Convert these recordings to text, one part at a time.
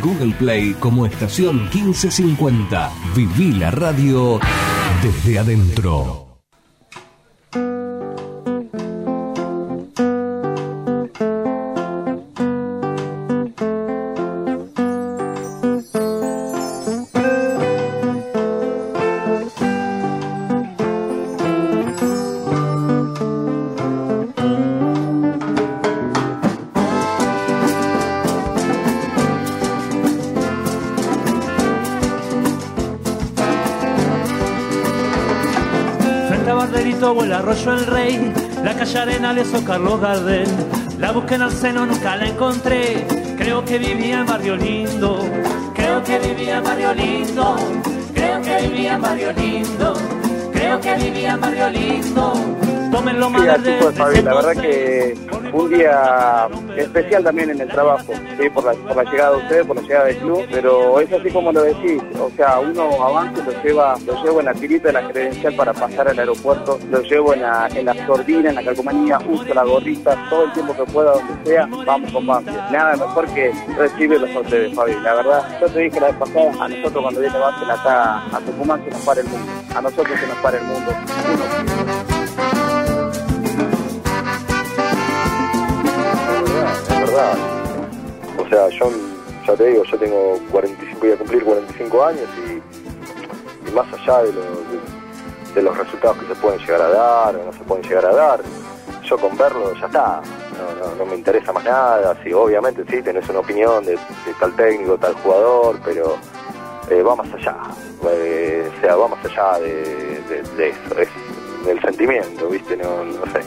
Google Play como estación 1550. Viví la radio desde adentro. La calle Arenales o Carlos Gardel. La busqué en el seno, nunca la encontré. Creo que vivía en Barrio Lindo. Creo que vivía en Barrio Lindo. Creo que vivía en Barrio Lindo. Creo que vivía en Barrio Lindo. Tómenlo más sí, la verdad que un día especial también en el trabajo, ¿sí? por, la, por la llegada de ustedes, por la llegada del club, pero es así como lo decís, sea, uno avanza lo lleva, lo llevo en la tirita de la credencial para pasar al aeropuerto, lo llevo en la, en la sordina, en la calcomanía, uso la gorrita, todo el tiempo que pueda, donde sea, vamos con Banfield. Nada mejor que recibirlos a ustedes, Fabi. La verdad, yo te dije la vez pasada, a nosotros cuando viene Banfield acá a Tucumán se nos para el mundo, a nosotros se nos para el mundo. O te digo, yo tengo 45, voy a cumplir 45 años y, más allá de, de, los resultados que se pueden llegar a dar o no se pueden llegar a dar, yo con verlo ya está. No, me interesa más nada, sí, obviamente sí, tenés una opinión de, tal técnico, tal jugador, pero eh, va más allá, eh, o sea, va más allá de, eso, es del sentimiento, ¿viste? No, no sé,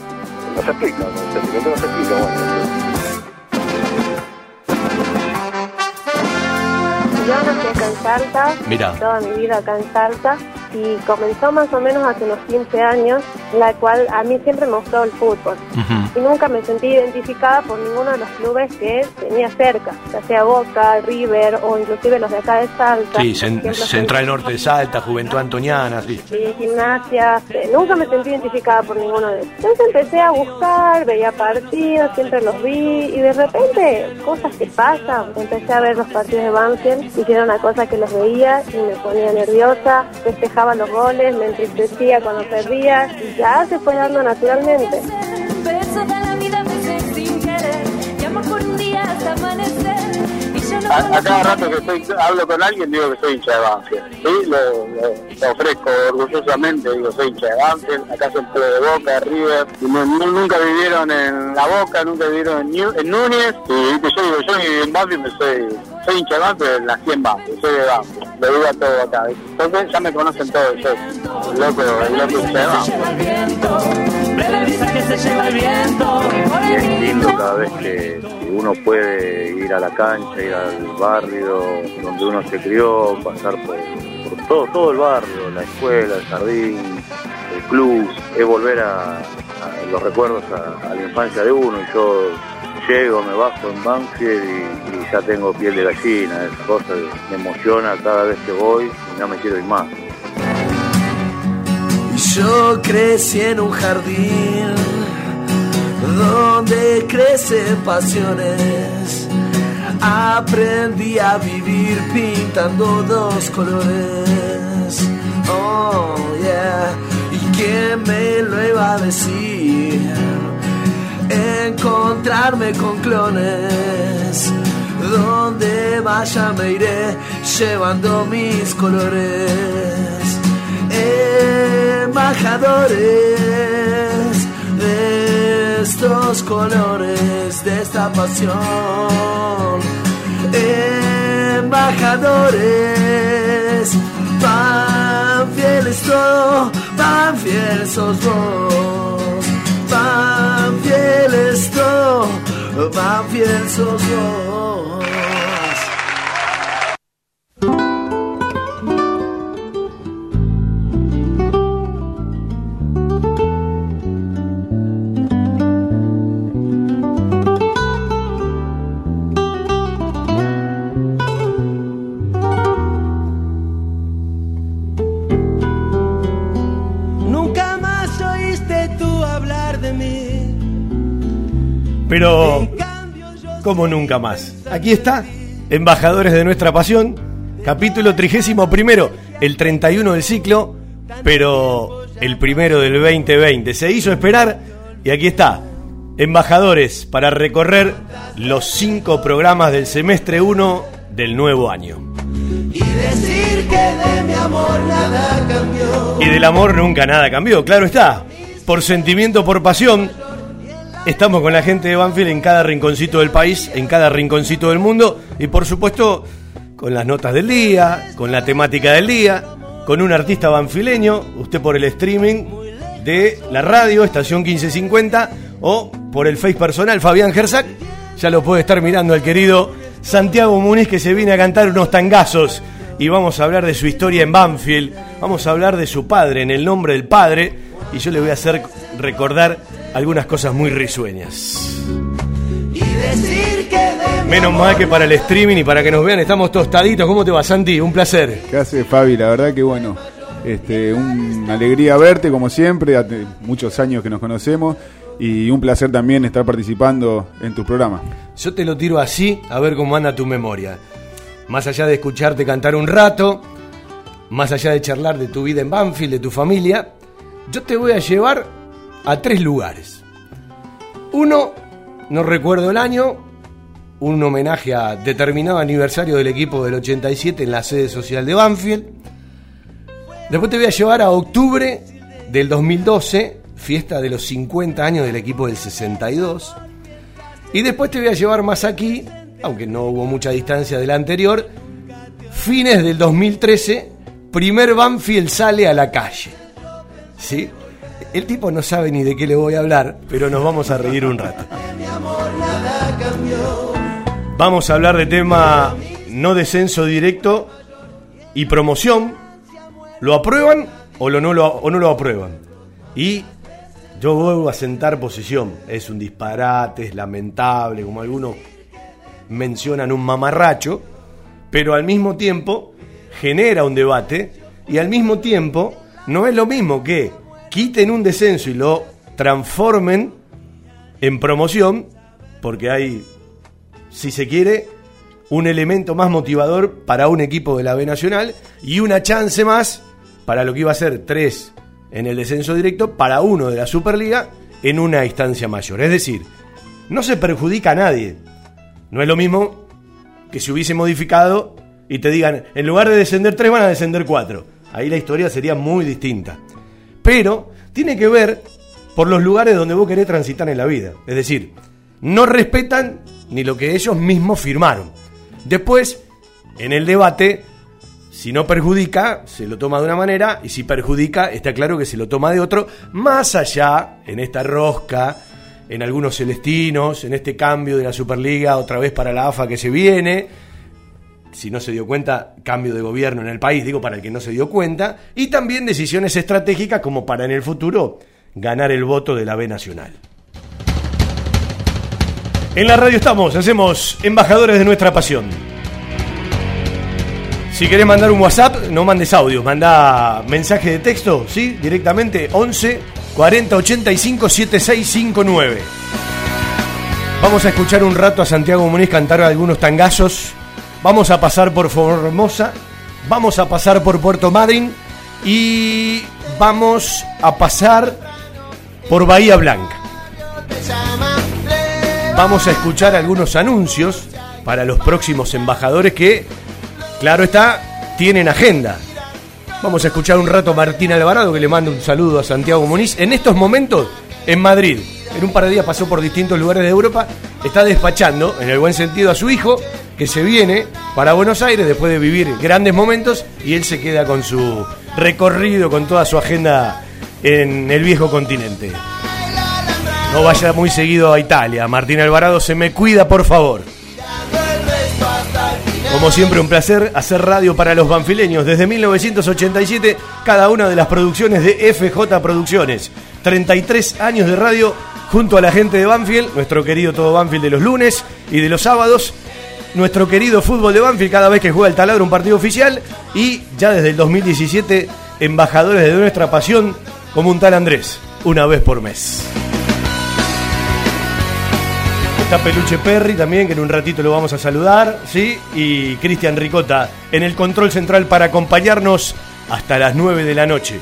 no se explica, el sentimiento no se explica, bueno. Yo nací acá en Salta, Mira. toda mi vida acá en Salta, y comenzó más o menos hace unos 15 años, la cual a mí siempre me gustó el fútbol. Y nunca me sentí identificada por ninguno de los clubes que tenía cerca, ya sea Boca, River o inclusive los de acá de Salta. Sí, Central Norte de Salta, Juventud Antoniana, sí. Sí, gimnasia. Eh, nunca me sentí identificada por ninguno de ellos. Entonces empecé a buscar, veía partidos, siempre los vi y de repente cosas que pasan. Empecé a ver los partidos de Banfield y era una cosa que los veía y me ponía nerviosa, festejaba los goles, me entristecía cuando perdía y ya se fue dando naturalmente. A, cada rato que estoy, hablo con alguien digo que soy hincha de Banfield. ¿sí? Lo, ofrezco orgullosamente, digo soy hincha de Banfield. Acá son de Boca, River. Y nunca vivieron en La Boca, nunca vivieron en, en Núñez. Y yo digo, yo en Banfield soy soy hincha de Banfield, nací en Banfield, soy de Banfield, lo digo a todo acá. Entonces ya me conocen todos, yo, loco, el loco de Es lindo cada vez que, uno puede ir a la cancha, ir al barrio donde uno se crió, pasar por, todo, todo el barrio, la escuela, el jardín, el club, es volver a, los recuerdos a, a la infancia de uno. Y yo llego, me bajo en Banfield y, ya tengo piel de gallina, esa cosa me emociona cada vez que voy y no me quiero ir más. Yo crecí en un jardín donde crecen pasiones. Aprendí a vivir pintando dos colores. Oh, yeah. ¿Y quién me lo iba a decir? encontrarme con clones. Donde vaya me iré llevando mis colores. Embajadores de estos colores, de esta pasión. Embajadores, van fieles todo, van fieles sos vos van fieles todos, van fieles sos Pero, como nunca más. Aquí está embajadores de nuestra pasión, capítulo trigésimo primero, el 31 del ciclo, pero el primero del 2020. Se hizo esperar y aquí está, embajadores para recorrer los cinco programas del semestre 1 del nuevo año. Y decir que de mi amor nada cambió. Y del amor nunca nada cambió, claro está. Por sentimiento, por pasión, estamos con la gente de Banfield en cada rinconcito del país, en cada rinconcito del mundo y por supuesto con las notas del día, con la temática del día, con un artista banfileño, usted por el streaming de la radio, estación 1550, o por el face personal, Fabián Gersac, ya lo puede estar mirando el querido Santiago Muniz que se viene a cantar unos tangazos. Y vamos a hablar de su historia en Banfield, vamos a hablar de su padre, en el nombre del padre, y yo le voy a hacer recordar algunas cosas muy risueñas. Y decir que de mi Menos mal que para el streaming y para que nos vean estamos tostaditos. ¿Cómo te va, Santi? Un placer. ¿Qué hace Fabi? La verdad que bueno, este, una alegría verte como siempre, hace muchos años que nos conocemos y un placer también estar participando en tu programa. Yo te lo tiro así, a ver cómo anda tu memoria. Más allá de escucharte cantar un rato, más allá de charlar de tu vida en Banfield, de tu familia, yo te voy a llevar a tres lugares. Uno, no recuerdo el año, un homenaje a determinado aniversario del equipo del 87 en la sede social de Banfield. Después te voy a llevar a octubre del 2012, fiesta de los 50 años del equipo del 62. Y después te voy a llevar más aquí, aunque no hubo mucha distancia del anterior, fines del 2013, primer Banfield sale a la calle. ¿Sí? El tipo no sabe ni de qué le voy a hablar, pero nos vamos a reír un rato. Vamos a hablar de tema no descenso directo y promoción. ¿Lo aprueban o, no, lo, o no lo aprueban? Y yo vuelvo a sentar posición. Es un disparate, es lamentable, como algunos mencionan un mamarracho, pero al mismo tiempo genera un debate y al mismo tiempo no es lo mismo que quiten un descenso y lo transformen en promoción, porque hay, si se quiere, un elemento más motivador para un equipo de la B Nacional y una chance más para lo que iba a ser tres en el descenso directo para uno de la Superliga en una instancia mayor. Es decir, no se perjudica a nadie. No es lo mismo que si hubiese modificado y te digan, en lugar de descender tres van a descender cuatro. Ahí la historia sería muy distinta. Pero tiene que ver por los lugares donde vos querés transitar en la vida. Es decir, no respetan ni lo que ellos mismos firmaron. Después, en el debate, si no perjudica, se lo toma de una manera, y si perjudica, está claro que se lo toma de otro, más allá, en esta rosca, en algunos celestinos, en este cambio de la Superliga, otra vez para la AFA que se viene, si no se dio cuenta, cambio de gobierno en el país, digo para el que no se dio cuenta, y también decisiones estratégicas como para en el futuro ganar el voto de la B Nacional. En la radio estamos, hacemos embajadores de nuestra pasión. Si querés mandar un WhatsApp, no mandes audio, manda mensaje de texto, ¿sí? Directamente 11 40 85 7659. Vamos a escuchar un rato a Santiago Muniz cantar algunos tangazos. Vamos a pasar por Formosa, vamos a pasar por Puerto Madryn y vamos a pasar por Bahía Blanca. Vamos a escuchar algunos anuncios para los próximos embajadores que, claro está, tienen agenda. Vamos a escuchar un rato a Martín Alvarado que le manda un saludo a Santiago Muniz. En estos momentos, en Madrid, en un par de días pasó por distintos lugares de Europa, está despachando, en el buen sentido, a su hijo, que se viene para Buenos Aires después de vivir grandes momentos y él se queda con su recorrido, con toda su agenda en el viejo continente. No vaya muy seguido a Italia. Martín Alvarado se me cuida, por favor. Como siempre, un placer hacer radio para los banfileños. Desde 1987, cada una de las producciones de FJ Producciones. 33 años de radio junto a la gente de Banfield, nuestro querido todo Banfield de los lunes y de los sábados. Nuestro querido fútbol de Banfield cada vez que juega el taladro un partido oficial. Y ya desde el 2017, embajadores de nuestra pasión como un tal Andrés, una vez por mes. Está Peluche Perry también, que en un ratito lo vamos a saludar, ¿sí? Y Cristian Ricota en el control central para acompañarnos hasta las 9 de la noche.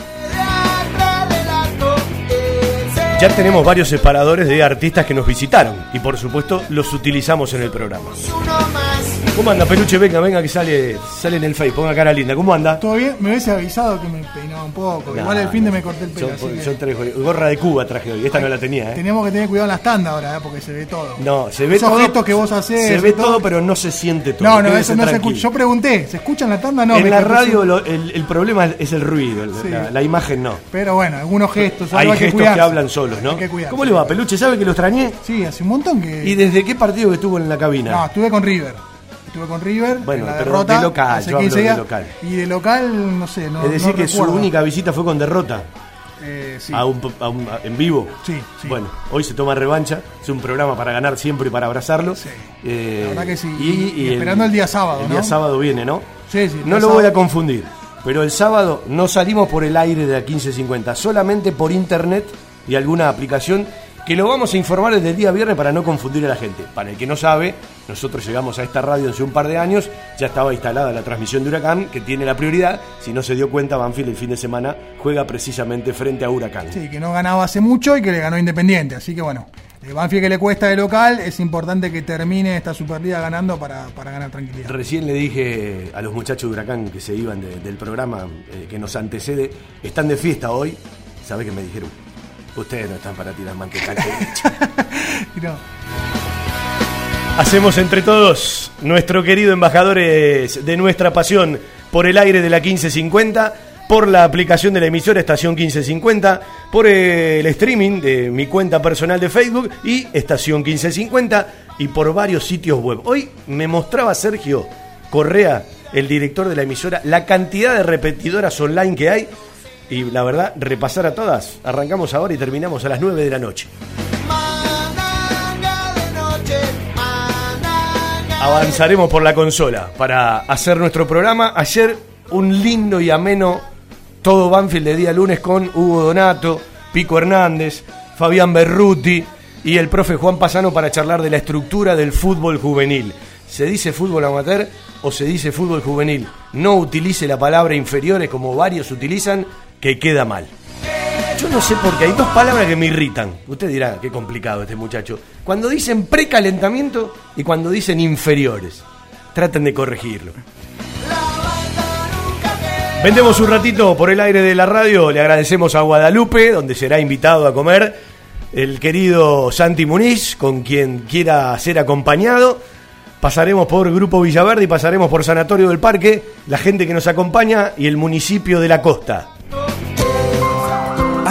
Ya tenemos varios separadores de artistas que nos visitaron y por supuesto los utilizamos en el programa. ¿Cómo anda, Peluche? Venga, venga, que sale, sale en el Face, ponga cara linda. ¿Cómo anda? ¿Todo bien? Me hubiese avisado que me peinaba un poco. Igual el fin de me corté el pelo. Son, así que gorra de Cuba traje hoy, esta no la tenía, ¿eh? Tenemos que tener cuidado en las tandas ahora, ¿eh? porque se ve todo. No, se ve Esos todo. gestos que vos hacés, Se ve todo. todo, pero no se siente todo. No, no, quédese eso no se escucha. Yo pregunté, ¿se escucha en la tanda? No. en la radio lo- el, el problema es el ruido, Sí. la, la imagen no. Pero bueno, algunos gestos. Hay que gestos que hablan solos, ¿no? Hay que cuidarse. ¿Cómo le va, Peluche? ¿Sabe que lo extrañé? Sí, hace un montón que. ¿Y desde qué partido que estuvo en la cabina? No, estuve con River. Estuve con River. Bueno, en la pero derrota, de local, hace yo hablo 15 de local. Y de local, no sé, no. es decir, no que recuerdo. su única visita fue con derrota Eh, sí. a un, a un- a- en vivo. Sí, sí. Bueno, hoy se toma revancha. Es un programa para ganar siempre y para abrazarlo. Sí. Eh, La verdad que sí. Y, Y esperando el día sábado, El ¿no? día sábado viene, ¿no? Sí, sí, No lo voy a confundir. Pero el sábado no salimos por el aire de la 1550, solamente por internet y alguna aplicación que lo vamos a informar desde el día viernes para no confundir a la gente. Para el que no sabe, nosotros llegamos a esta radio hace un par de años, ya estaba instalada la transmisión de Huracán, que tiene la prioridad. Si no se dio cuenta, Banfield el fin de semana juega precisamente frente a Huracán. Sí, que no ganaba hace mucho y que le ganó Independiente. Así que bueno, el Banfield que le cuesta de local, es importante que termine esta Superliga ganando para, para ganar tranquilidad. Recién le dije a los muchachos de Huracán que se iban de- del programa eh, que nos antecede, están de fiesta hoy. ¿Sabe qué me dijeron? Ustedes no están para tirar manteca. al pecho". Y no, Hacemos entre todos, nuestro querido embajadores de nuestra pasión, por el aire de la 1550, por la aplicación de la emisora Estación 1550, por el streaming de mi cuenta personal de Facebook y Estación 1550 y por varios sitios web. Hoy me mostraba Sergio Correa, el director de la emisora, la cantidad de repetidoras online que hay y la verdad, repasar a todas. Arrancamos ahora y terminamos a las 9 de la noche. avanzaremos por la consola para hacer nuestro programa. Ayer un lindo y ameno todo Banfield de día lunes con Hugo Donato, Pico Hernández, Fabián Berruti y el profe Juan Pasano para charlar de la estructura del fútbol juvenil. ¿Se dice fútbol amateur o se dice fútbol juvenil? No utilice la palabra inferiores como varios utilizan, que queda mal. Yo no sé por qué hay dos palabras que me irritan. Usted dirá, qué complicado este muchacho. Cuando dicen precalentamiento y cuando dicen inferiores. Traten de corregirlo. Vendemos un ratito por el aire de la radio. Le agradecemos a Guadalupe, donde será invitado a comer el querido Santi Muniz, con quien quiera ser acompañado. Pasaremos por Grupo Villaverde y pasaremos por Sanatorio del Parque, la gente que nos acompaña y el municipio de la costa.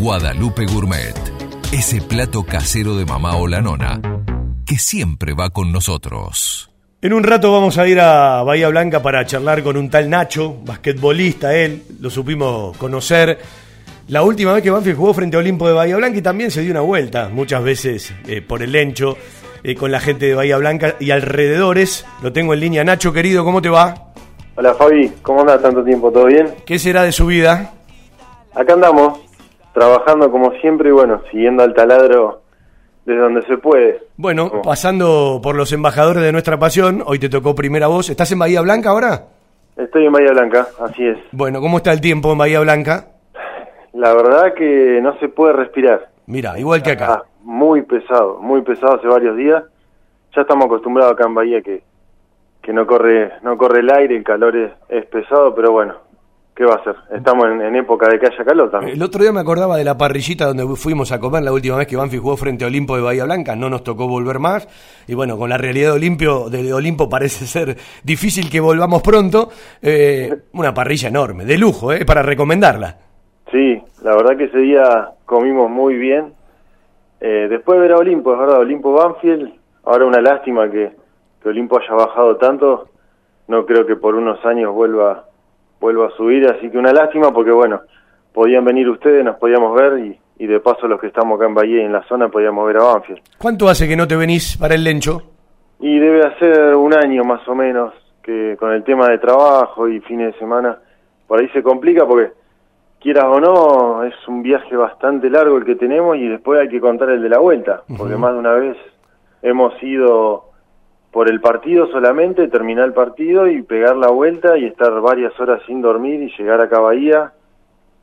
Guadalupe Gourmet. Ese plato casero de mamá o la nona que siempre va con nosotros. En un rato vamos a ir a Bahía Blanca para charlar con un tal Nacho, basquetbolista él, lo supimos conocer. La última vez que Banfield jugó frente a Olimpo de Bahía Blanca y también se dio una vuelta, muchas veces eh, por el Lencho, eh, con la gente de Bahía Blanca y alrededores. Lo tengo en línea. Nacho, querido, ¿cómo te va? Hola Fabi, ¿cómo andas tanto tiempo? ¿Todo bien? ¿Qué será de su vida? Acá andamos, trabajando como siempre y bueno, siguiendo al taladro desde donde se puede. Bueno, ¿Cómo? pasando por los embajadores de nuestra pasión, hoy te tocó primera voz. ¿Estás en Bahía Blanca ahora? Estoy en Bahía Blanca, así es. Bueno, ¿cómo está el tiempo en Bahía Blanca? La verdad que no se puede respirar. Mira, igual que acá. Ah, muy pesado, muy pesado hace varios días. Ya estamos acostumbrados acá en Bahía que, que no corre no corre el aire, el calor es, es pesado, pero bueno, ¿qué va a ser? Estamos en, en época de que haya calor también. El otro día me acordaba de la parrillita donde fuimos a comer la última vez que Banfi jugó frente a Olimpo de Bahía Blanca. No nos tocó volver más. Y bueno, con la realidad de Olimpo, de Olimpo parece ser difícil que volvamos pronto. Eh, una parrilla enorme, de lujo, ¿eh? Para recomendarla. Sí, la verdad que ese día comimos muy bien. Eh, después de ver a Olimpo, es verdad, Olimpo Banfield, ahora una lástima que, que Olimpo haya bajado tanto, no creo que por unos años vuelva vuelva a subir, así que una lástima porque bueno, podían venir ustedes, nos podíamos ver y, y de paso los que estamos acá en Bahía y en la zona podíamos ver a Banfield. ¿Cuánto hace que no te venís para el Lencho? Y debe hacer un año más o menos que con el tema de trabajo y fines de semana, por ahí se complica porque quieras o no, es un viaje bastante largo el que tenemos y después hay que contar el de la vuelta, porque más de una vez hemos ido por el partido solamente, terminar el partido y pegar la vuelta y estar varias horas sin dormir y llegar acá a Bahía,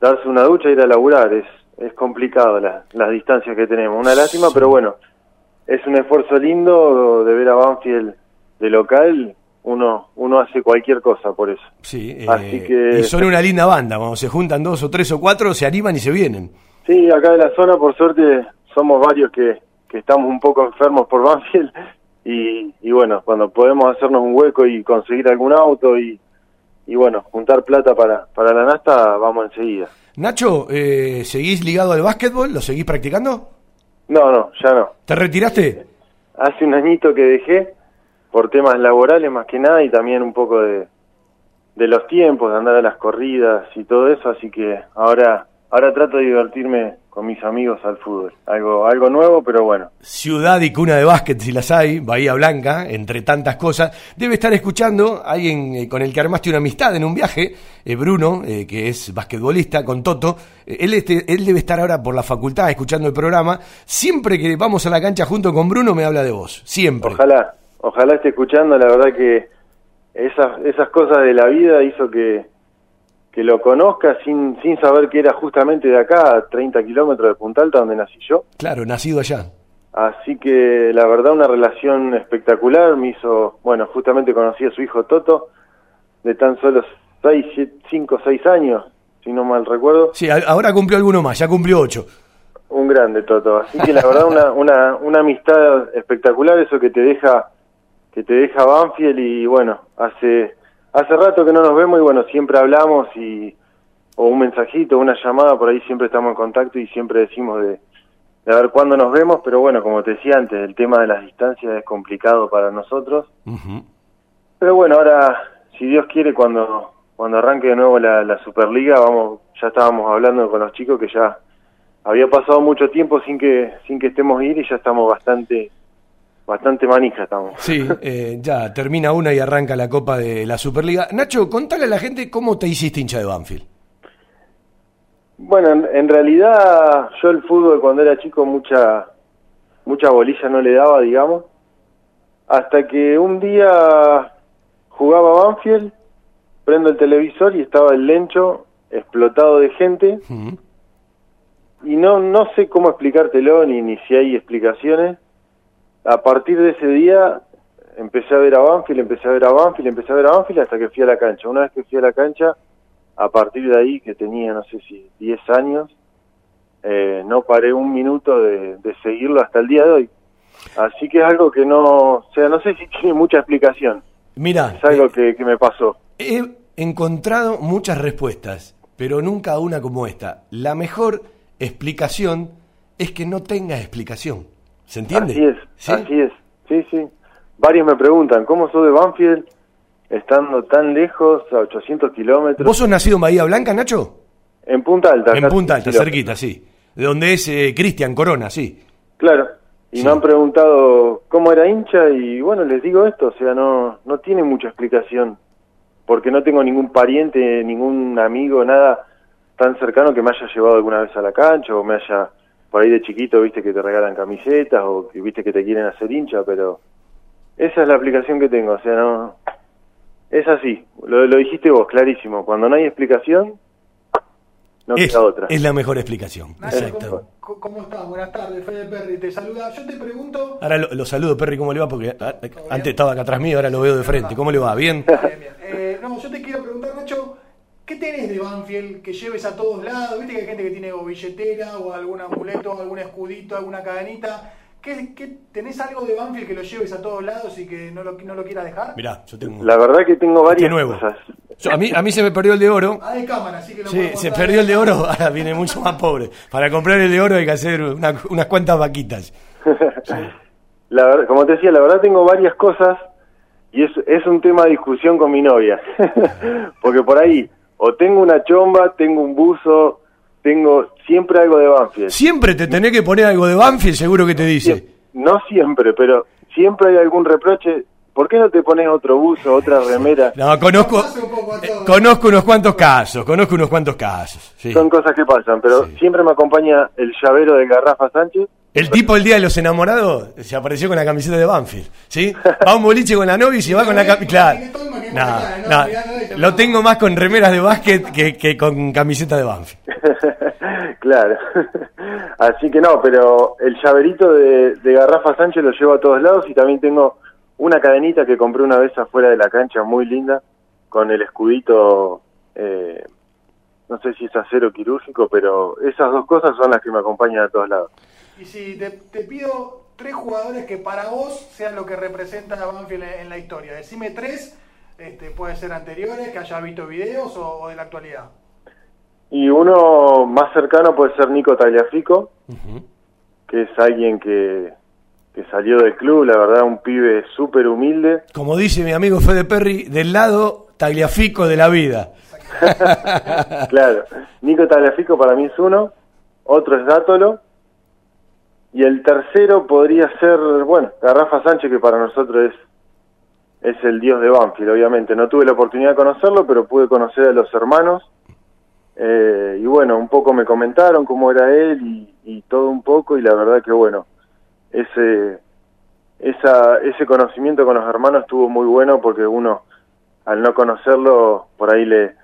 darse una ducha e ir a laburar. Es, es complicado la- las distancias que tenemos. Una lástima, pero bueno, es un esfuerzo lindo de ver a Banfield de local. Uno, uno hace cualquier cosa por eso. Sí, eh, Así que- y son una linda banda. Cuando se juntan dos o tres o cuatro, se animan y se vienen. Sí, acá de la zona, por suerte, somos varios que, que estamos un poco enfermos por Banfield. Y, y bueno, cuando podemos hacernos un hueco y conseguir algún auto y, y bueno, juntar plata para, para la nasta, vamos enseguida. Nacho, eh, ¿seguís ligado al básquetbol? ¿Lo seguís practicando? No, no, ya no. ¿Te retiraste? Hace un añito que dejé por temas laborales más que nada y también un poco de, de los tiempos, de andar a las corridas y todo eso, así que ahora ahora trato de divertirme con mis amigos al fútbol. Algo algo nuevo, pero bueno. Ciudad y cuna de básquet, si las hay, Bahía Blanca, entre tantas cosas. Debe estar escuchando alguien eh, con el que armaste una amistad en un viaje, eh, Bruno, eh, que es basquetbolista, con Toto. Eh, él, este, él debe estar ahora por la facultad escuchando el programa. Siempre que vamos a la cancha junto con Bruno me habla de vos, siempre. Ojalá, ojalá esté escuchando, la verdad que esas esas cosas de la vida hizo que que lo conozca sin sin saber que era justamente de acá, a 30 kilómetros de Punta Alta, donde nací yo. Claro, nacido allá. Así que la verdad una relación espectacular, me hizo, bueno, justamente conocí a su hijo Toto, de tan solo 6, 5, 6 años, si no mal recuerdo, Sí, ahora cumplió alguno más, ya cumplió ocho. un grande Toto. Así que la verdad una, una, una amistad espectacular, eso que te deja, que te deja Banfield y bueno, hace, hace rato que no nos vemos y bueno, siempre hablamos y, o un mensajito, una llamada, por ahí siempre estamos en contacto y siempre decimos de, de a ver cuándo nos vemos, pero bueno, como te decía antes, el tema de las distancias es complicado para nosotros. Ujú. Pero bueno, ahora, si Dios quiere, cuando cuando arranque de nuevo la, la Superliga, vamos, ya estábamos hablando con los chicos que ya había pasado mucho tiempo sin que sin que estemos ir y ya estamos bastante bastante manija estamos. Sí, eh, ya termina una y arranca la Copa de la Superliga. Nacho, contale a la gente cómo te hiciste hincha de Banfield. Bueno, en, en realidad yo el fútbol cuando era chico mucha mucha bolilla no le daba, digamos, hasta que un día jugaba Banfield, prendo el televisor y estaba el Lencho explotado de gente y no no sé cómo explicártelo ni ni si hay explicaciones. A partir de ese día empecé a ver a Banfield, empecé a ver a Banfield, empecé a ver a Banfield hasta que fui a la cancha. Una vez que fui a la cancha, a partir de ahí que tenía no sé si 10 años, eh, no paré un minuto de, de seguirlo hasta el día de hoy. Así que es algo que no, o sea, no sé si tiene mucha explicación. Mira, Es algo que, que me pasó. he encontrado muchas respuestas, pero nunca una como esta. La mejor explicación es que no tenga explicación. ¿Se entiende? Así es, ¿Sí? así es. Sí, sí. Varios me preguntan, ¿cómo sos de Banfield estando tan lejos, a 800 kilómetros? ¿Vos sos nacido en Bahía Blanca, Nacho? En Punta Alta. En Punta Alta, cerquita, sí. De donde es eh, Cristian Corona, sí. Claro. Y Sí. me han preguntado cómo era hincha y bueno, les digo esto, o sea, no, no tiene mucha explicación. Porque no tengo ningún pariente, ningún amigo, nada tan cercano que me haya llevado alguna vez a la cancha o me haya, por ahí de chiquito, viste que te regalan camisetas o que viste que te quieren hacer hincha, pero esa es la aplicación que tengo, o sea, no... Es así, lo, lo dijiste vos, clarísimo. Cuando no hay explicación, no es, queda otra. es la mejor explicación. Exacto. ¿cómo, cómo estás? Buenas tardes, Fede Perry te saluda. Yo te pregunto... Ahora lo, lo saludo, Perry, ¿cómo le va? Porque antes estaba acá atrás mío, ahora lo veo de frente. ¿Cómo le va? ¿Bien? Bien, bien. Eh, no, yo te quiero preguntar, Nacho, ¿qué tenés de Banfield que lleves a todos lados? Viste que hay gente que tiene o billetera, o algún amuleto, algún escudito, alguna cadenita. ¿Qué, qué- tenés algo de Banfield que lo lleves a todos lados y que no lo, no lo quieras dejar? Mirá, yo tengo... La verdad que tengo varias nuevo. cosas. Yo- a, mí, a mí se me perdió el de oro. Ah, de cámara, así que lo Sí, se perdió el de oro, ahora viene mucho más pobre. Para comprar el de oro hay que hacer una- unas cuantas vaquitas. La verdad, como te decía, la verdad tengo varias cosas y es, es un tema de discusión con mi novia. Porque por ahí, o tengo una chomba, tengo un buzo, tengo siempre algo de Banfield. Siempre te tenés que poner algo de Banfield, seguro que te dice. No siempre, pero siempre hay algún reproche. ¿Por qué no te pones otro buzo, otra remera? No, conozco, eh, conozco unos cuantos casos, conozco unos cuantos casos. sí. Son cosas que pasan, pero siempre me acompaña el llavero de Garrafa Sánchez. El tipo el día de los enamorados se apareció con la camiseta de Banfield, ¿sí? Va a un boliche con la novia y se va con la camiseta. Claro. No, no, lo tengo más con remeras de básquet que, que con camiseta de Banfield. claro. Así que no, pero el llaverito de, de Garrafa Sánchez lo llevo a todos lados y también tengo una cadenita que compré una vez afuera de la cancha, muy linda, con el escudito, eh, no sé si es acero quirúrgico, pero esas dos cosas son las que me acompañan a todos lados. Y si te, te pido tres jugadores que para vos sean lo que representan a Banfield en, en la historia. Decime tres, este, puede ser anteriores, que hayas visto videos o, o de la actualidad. Y uno más cercano puede ser Nico Tagliafico, que es alguien que, que salió del club, la verdad, un pibe súper humilde. Como dice mi amigo Fede Perry, del lado tagliafico de la vida. claro, Nico Tagliafico para mí es uno, otro es Dátolo, y el tercero podría ser, bueno, Garrafa Sánchez, que para nosotros es, es el dios de Banfield, obviamente. No tuve la oportunidad de conocerlo, pero pude conocer a los hermanos. Eh, y bueno, un poco me comentaron cómo era él y, y todo un poco, y la verdad que bueno, ese, esa, ese conocimiento con los hermanos estuvo muy bueno porque uno, al no conocerlo, por ahí le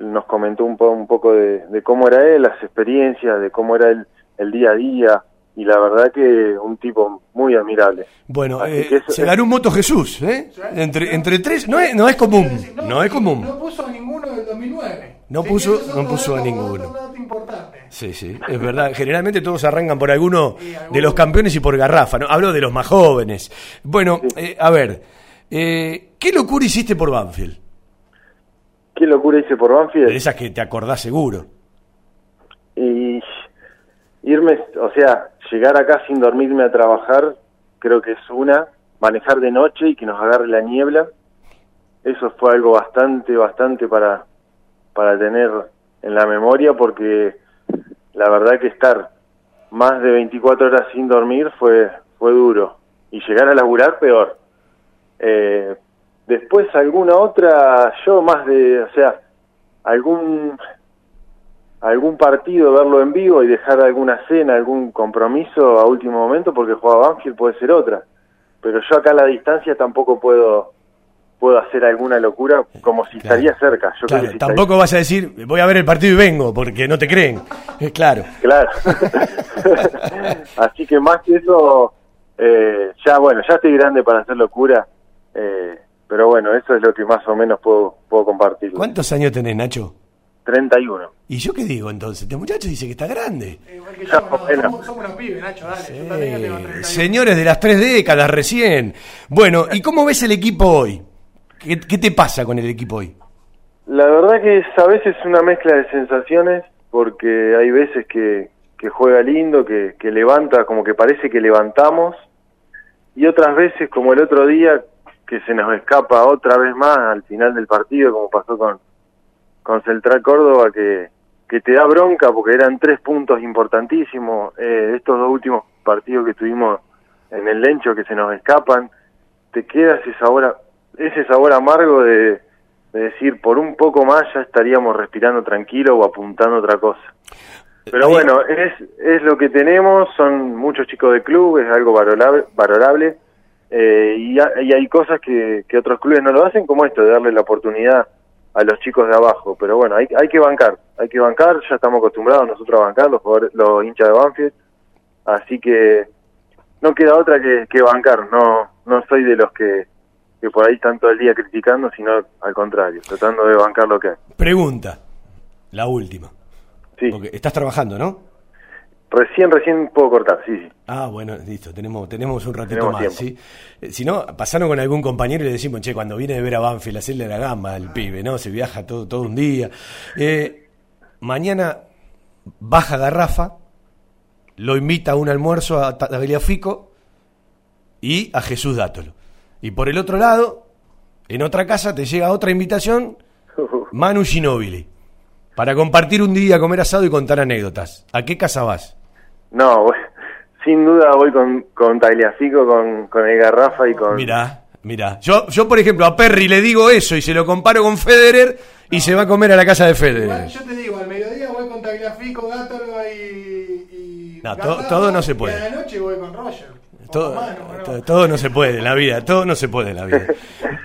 nos comentó un, po- un poco de, de cómo era él, las experiencias, de cómo era él el día a día, y la verdad que un tipo muy admirable. Bueno, eh, se ganó un moto Jesús, ¿eh? Entre, entre tres, no es, no es común, no es común. No puso a ninguno del 2009. No puso, no puso a dato- ninguno. Sí, sí, es verdad. Generalmente todos arrancan por alguno de los campeones y por Garrafa, ¿no? Hablo de los más jóvenes. Bueno, eh, a ver, eh, ¿qué locura hiciste por Banfield? ¿Qué locura hice por Banfield? De esas que te acordás seguro. Y irme, o sea, llegar acá sin dormirme a trabajar, creo que es una, manejar de noche y que nos agarre la niebla, eso fue algo bastante, bastante para, para tener en la memoria porque la verdad que estar más de 24 horas sin dormir fue, fue duro y llegar a laburar peor. Eh, después alguna otra, yo más de, o sea, algún algún partido, verlo en vivo y dejar alguna cena, algún compromiso a último momento porque jugaba Banfield puede ser otra. Pero yo acá a la distancia tampoco puedo puedo hacer alguna locura como si estaría cerca. Yo creo que si tampoco vas a decir, voy a ver el partido y vengo, porque no te creen. Claro. Claro. Así que más que eso, eh, ya bueno, ya estoy grande para hacer locura, eh, pero bueno, eso es lo que más o menos puedo, puedo compartir. ¿Cuántos años tenés, Nacho? 31. ¿Y yo qué digo entonces? Este muchacho dice que está grande. Igual que yo, no, somos, somos unos pibes, Nacho, dale. Yo también ya tengo 31. Señores de las tres décadas recién. Bueno, ¿y cómo ves el equipo hoy? ¿Qué, qué te pasa con el equipo hoy? La verdad que es a veces una mezcla de sensaciones, porque hay veces que, que juega lindo, que, que levanta, como que parece que levantamos, y otras veces, como el otro día, que se nos escapa otra vez más al final del partido, como pasó con, con Central Córdoba, que, que te da bronca porque eran tres puntos importantísimos. Eh, estos dos últimos partidos que tuvimos en el Lencho que se nos escapan, te queda ese sabor, a- ese sabor amargo de, de decir, por un poco más ya estaríamos respirando tranquilo o apuntando otra cosa. Pero bueno, es, es lo que tenemos, son muchos chicos de club, es algo valorable, valorable. Eh, y, ha- y hay cosas que, que otros clubes no lo hacen, como esto, de darle la oportunidad a los chicos de abajo. Pero bueno, hay, hay que bancar, hay que bancar, ya estamos acostumbrados nosotros a bancar, los, jugadores- los hinchas de Banfield. Así que no queda otra que, que bancar. No no soy de los que, que por ahí están todo el día criticando, sino al contrario, tratando de bancar lo que hay. Pregunta, la última. Sí. Porque estás trabajando, ¿no? Recién, recién puedo cortar, sí, sí. Ah, bueno, listo, tenemos, tenemos un ratito Tenemos más, tiempo. ¿sí? Eh, Si no, pasaron con algún compañero y le decimos, che, cuando viene de ver a Banfield, hacerle la gamba al pibe, ¿no? Se viaja todo, todo un día. Eh, mañana baja Garrafa, lo invita a un almuerzo a Tagliafico y a Jesús Dátolo. Y por el otro lado, en otra casa te llega otra invitación, Manu Ginóbili, para compartir un día, comer asado y contar anécdotas. ¿A qué casa vas? No, voy- sin duda voy con, con Tagliafico, con, con el Garrafa y con... Mirá, mirá. Yo, yo, por ejemplo, a Perry le digo eso y se lo comparo con Federer y se va a comer a la casa de Igual, Federer. yo te digo, al mediodía voy con Tagliafico, Gátolo y. y No, todo no se puede. Y a la noche voy con Roger. Todo, ¿no? todo, todo no se puede en la vida, todo no se puede en la vida.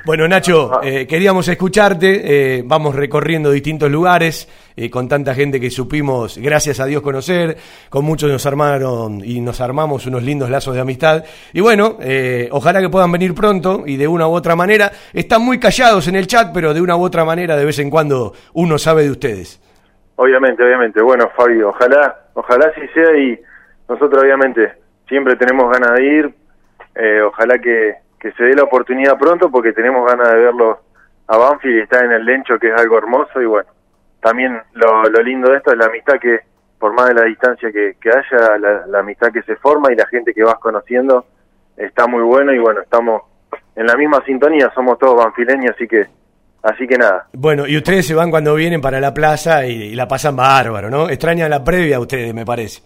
Bueno, Nacho, eh, queríamos escucharte, eh, vamos recorriendo distintos lugares eh, con tanta gente que supimos, gracias a Dios, conocer, con muchos nos armaron y nos armamos unos lindos lazos de amistad. Y bueno, ojalá que puedan venir pronto y de una u otra manera. Están muy callados en el chat, pero de una u otra manera de vez en cuando uno sabe de ustedes. Obviamente, obviamente. Bueno, Fabi, ojalá, ojalá sí sea y nosotros obviamente siempre tenemos ganas de ir. Eh, ojalá que, que se dé la oportunidad pronto porque tenemos ganas de verlo a Banfield y estar en el Lencho, que es algo hermoso. Y bueno, también lo, lo lindo de esto es la amistad que, por más de la distancia que, que haya, la, amistad que se forma y la gente que vas conociendo está muy bueno. Y bueno, estamos en la misma sintonía, somos todos banfileños, así que, así que nada. Bueno, y ustedes se van cuando vienen para la plaza y, y la pasan bárbaro, ¿no? Extrañan la previa ustedes, me parece.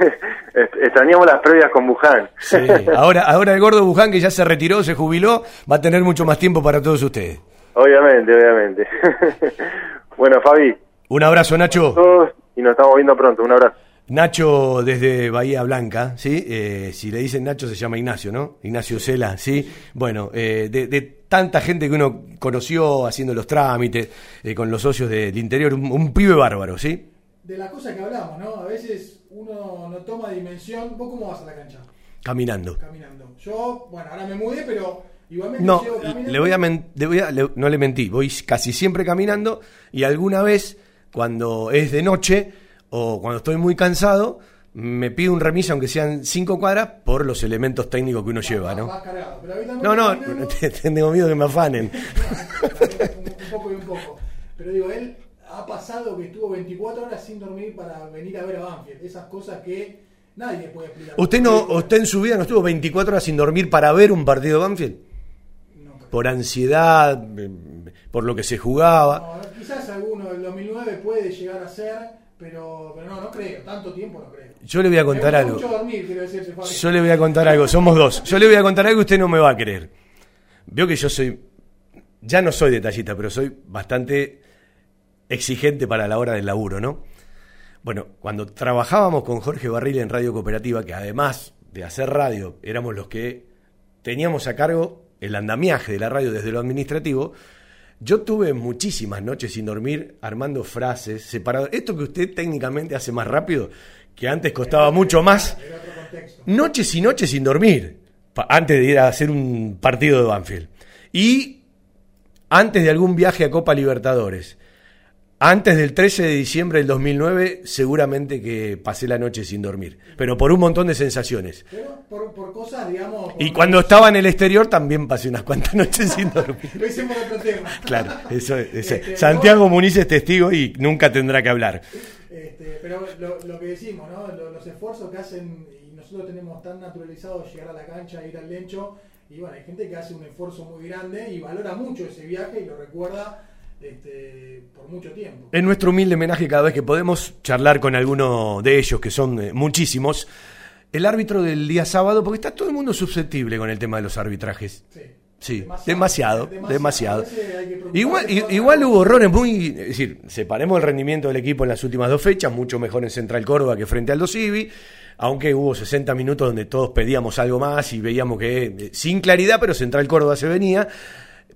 Extrañamos las previas con Buján. Sí, ahora, ahora el gordo Buján, que ya se retiró, se jubiló, va a tener mucho más tiempo para todos ustedes. Obviamente, obviamente. bueno, Fabi, Un abrazo, Nacho. todos y nos estamos viendo pronto. Un abrazo. Nacho desde Bahía Blanca, ¿sí? Eh, si le dicen Nacho se llama Ignacio, ¿no? Ignacio Cela, ¿sí? Bueno, eh, de, de tanta gente que uno conoció haciendo los trámites, eh, con los socios de- del interior, un, un pibe bárbaro, ¿sí? De las cosas que hablamos, ¿no? A veces uno no toma dimensión. ¿Vos cómo vas a la cancha? Caminando. Caminando. Yo, bueno, ahora me mudé, pero igualmente No, llego caminando. le voy a, men- le voy a- le- no le mentí, voy casi siempre caminando y alguna vez cuando es de noche o cuando estoy muy cansado me pido un remis aunque sean cinco cuadras por los elementos técnicos que uno lleva, ¿no? Vas cargado. Pero habitualmente No, no, te- tengo miedo que me afanen. un poco y un poco. Pero digo, él ha pasado que estuvo 24 horas sin dormir para venir a ver a Banfield. Esas cosas que nadie puede explicar. ¿Usted no, usted en su vida no estuvo 24 horas sin dormir para ver un partido de Banfield? Por ansiedad, eh, por lo que se jugaba. No, quizás alguno del 2009 puede llegar a ser, pero, pero no, no creo. Tanto tiempo no creo. Yo le voy a contar algo. mucho dormir. Yo le voy a contar algo, somos dos. Yo le voy a contar algo y usted no me va a creer. Veo que yo soy, ya no soy detallista, pero soy bastante exigente para la hora del laburo, ¿no? Bueno, cuando trabajábamos con Jorge Barril en Radio Cooperativa, que además de hacer radio, éramos los que teníamos a cargo el andamiaje de la radio desde lo administrativo, yo tuve muchísimas noches sin dormir armando frases separadas. Esto que usted técnicamente hace más rápido, que antes costaba mucho más. Noches y noches sin dormir, antes de ir a hacer un partido de Banfield. Y antes de algún viaje a Copa Libertadores. Antes del 13 de diciembre del 2009, seguramente que pasé la noche sin dormir. Pero por un montón de sensaciones. Pero por, por cosas, digamos. por- Y cuando estaba en el exterior también pasé unas cuantas noches sin dormir. Lo hicimos otro tema. Claro, eso es. eso es. Este, Santiago Muniz es testigo y nunca tendrá que hablar. Este, pero lo, lo que decimos, ¿no? Lo- los esfuerzos que hacen, y nosotros tenemos tan naturalizado llegar a la cancha, ir al lencho, y bueno, hay gente que hace un esfuerzo muy grande y valora mucho ese viaje y lo recuerda este, por mucho tiempo. En nuestro humilde homenaje, cada vez que podemos charlar con alguno de ellos, que son eh, muchísimos, el árbitro del día sábado, porque está todo el mundo susceptible con el tema de los arbitrajes. Sí. Sí, demasiado, demasiado. Igual, igual hubo errores muy. Es decir, separemos el rendimiento del equipo en las últimas dos fechas, mucho mejor en Central Córdoba que frente al Dos Civi, aunque hubo 60 minutos donde todos pedíamos algo más y veíamos que, eh, sin claridad, pero Central Córdoba se venía.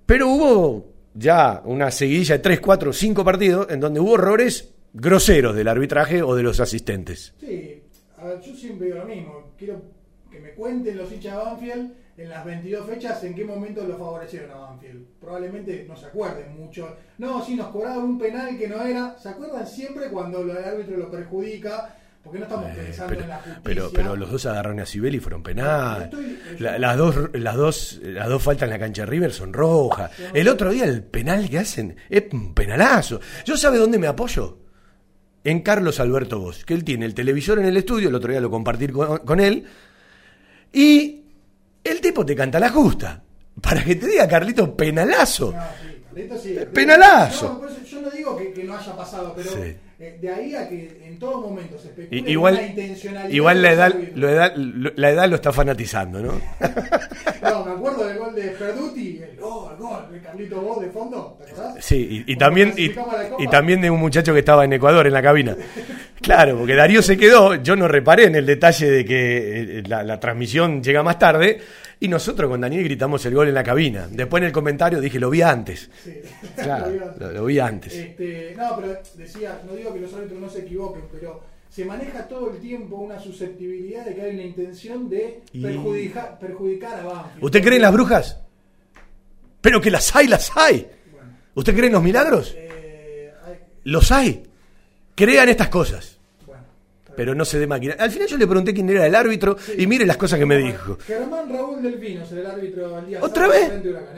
Pero hubo ya una seguidilla de 3, 4, 5 partidos en donde hubo errores groseros del arbitraje o de los asistentes. Sí, yo siempre digo lo mismo. Quiero que me cuenten los hinchas de Banfield en las 22 fechas en qué momento lo favorecieron a Banfield. Probablemente no se acuerden mucho. No, si nos cobraron un penal que no era. ¿Se acuerdan siempre cuando el árbitro lo perjudica? Porque no estamos pensando pero, en la justicia. pero, pero los dos agarraron a Sibeli y fueron penal. La- las, dos, las, dos, las dos faltas en la cancha de River son rojas. El otro día el penal que hacen es un penalazo. ¿Yo sabe dónde me apoyo? En Carlos Alberto Vos, que él tiene el televisor en el estudio, el otro día lo compartí con, con él, y el tipo te canta la justa. Para que te diga, Carlito, penalazo. Carlito, sí. Penalazo. No, no digo que, que no haya pasado, pero Sí. eh, de ahí a que en todo momento se especule igual, una intencionalidad. igual la edad, lo edad- lo- la edad lo está fanatizando, ¿no? No, me acuerdo del gol de Perduti, el gol, el gol, de Carlito Vos de fondo, ¿te acordás? Sí, y, también y, la también de un muchacho que estaba en Ecuador en la cabina. Claro, porque Darío se quedó, yo no reparé en el detalle de que eh, la, la transmisión llega más tarde y nosotros con Daniel gritamos el gol en la cabina. Después en el comentario dije, lo vi antes. Claro, Lo vi antes. lo, lo vi antes. Este, no, pero decía, no digo que los árbitros no se equivoquen, pero se maneja todo el tiempo una susceptibilidad de que hay una intención de Y- perjudicar, perjudicar a Banfield. ¿Usted cree en las brujas? Pero que las hay, las hay. ¿Usted cree en los milagros? Eh, Los hay. Crean estas cosas. Pero no se dé máquina. Al final yo le pregunté quién era el árbitro y mire las cosas que me dijo. Germán Raúl el árbitro día ¿Otra vez?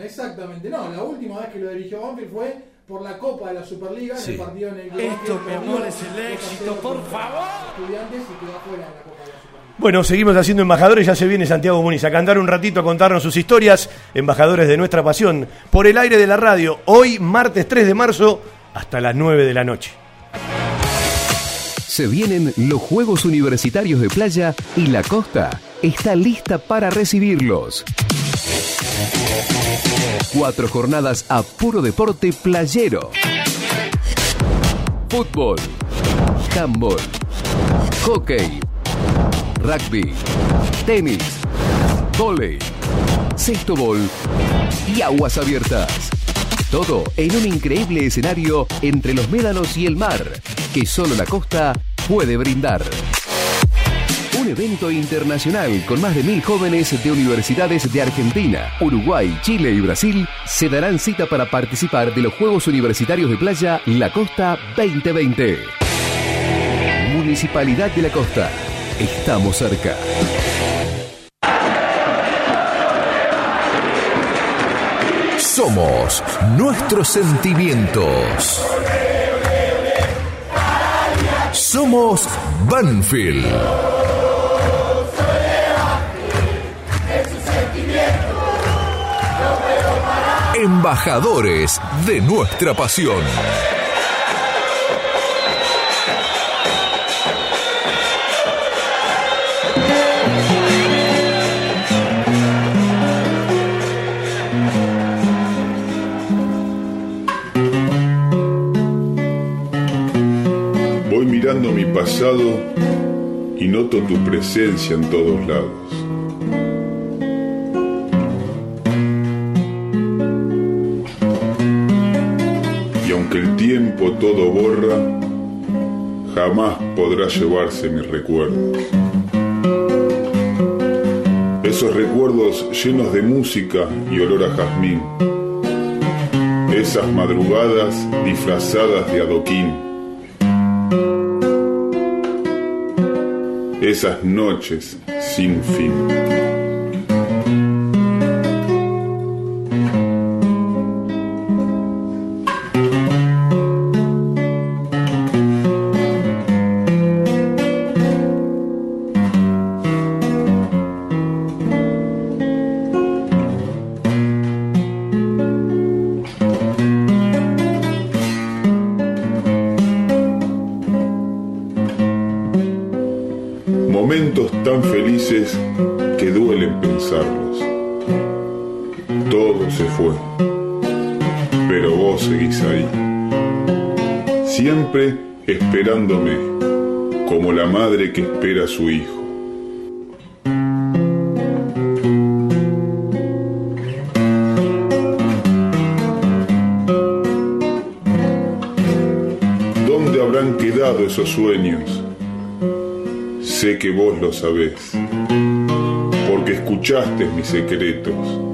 Exactamente. No, la última vez que lo dirigió Banfield fue por la Copa de la Superliga en Sí. el partido en el que Esto, mi amor, es el 2 a éxito, 0 por favor. Estudiantes y quedó afuera de la Copa de la Superliga. Bueno, seguimos haciendo embajadores, ya se viene Santiago Muniz a cantar un ratito, a contarnos sus historias, embajadores de nuestra pasión, por el aire de la radio, hoy martes 3 de marzo hasta las 9 de la noche. Se vienen los Juegos Universitarios de Playa y la costa está lista para recibirlos. Cuatro jornadas a puro deporte playero. Fútbol, handball, hockey, rugby, tenis, vóley, sextobol y aguas abiertas. Todo en un increíble escenario entre los médanos y el mar, que solo la costa puede brindar. Un evento internacional con más de mil jóvenes de universidades de Argentina, Uruguay, Chile y Brasil se darán cita para participar de los Juegos Universitarios de Playa La Costa 2020. Municipalidad de la Costa. Estamos cerca. Somos nuestros sentimientos. Somos Banfield. Embajadores de nuestra pasión. Voy mirando mi pasado y noto tu presencia en todos lados. Tiempo todo borra, jamás podrá llevarse mis recuerdos. Esos recuerdos llenos de música y olor a jazmín. Esas madrugadas disfrazadas de adoquín. Esas noches sin fin. Sé que vos lo sabés, porque escuchaste mis secretos.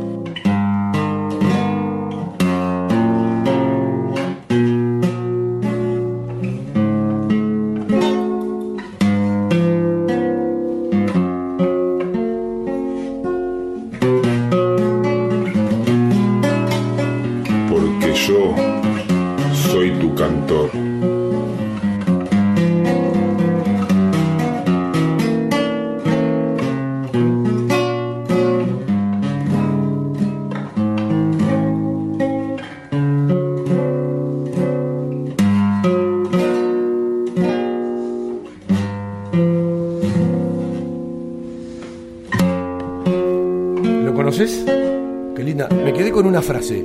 Frase.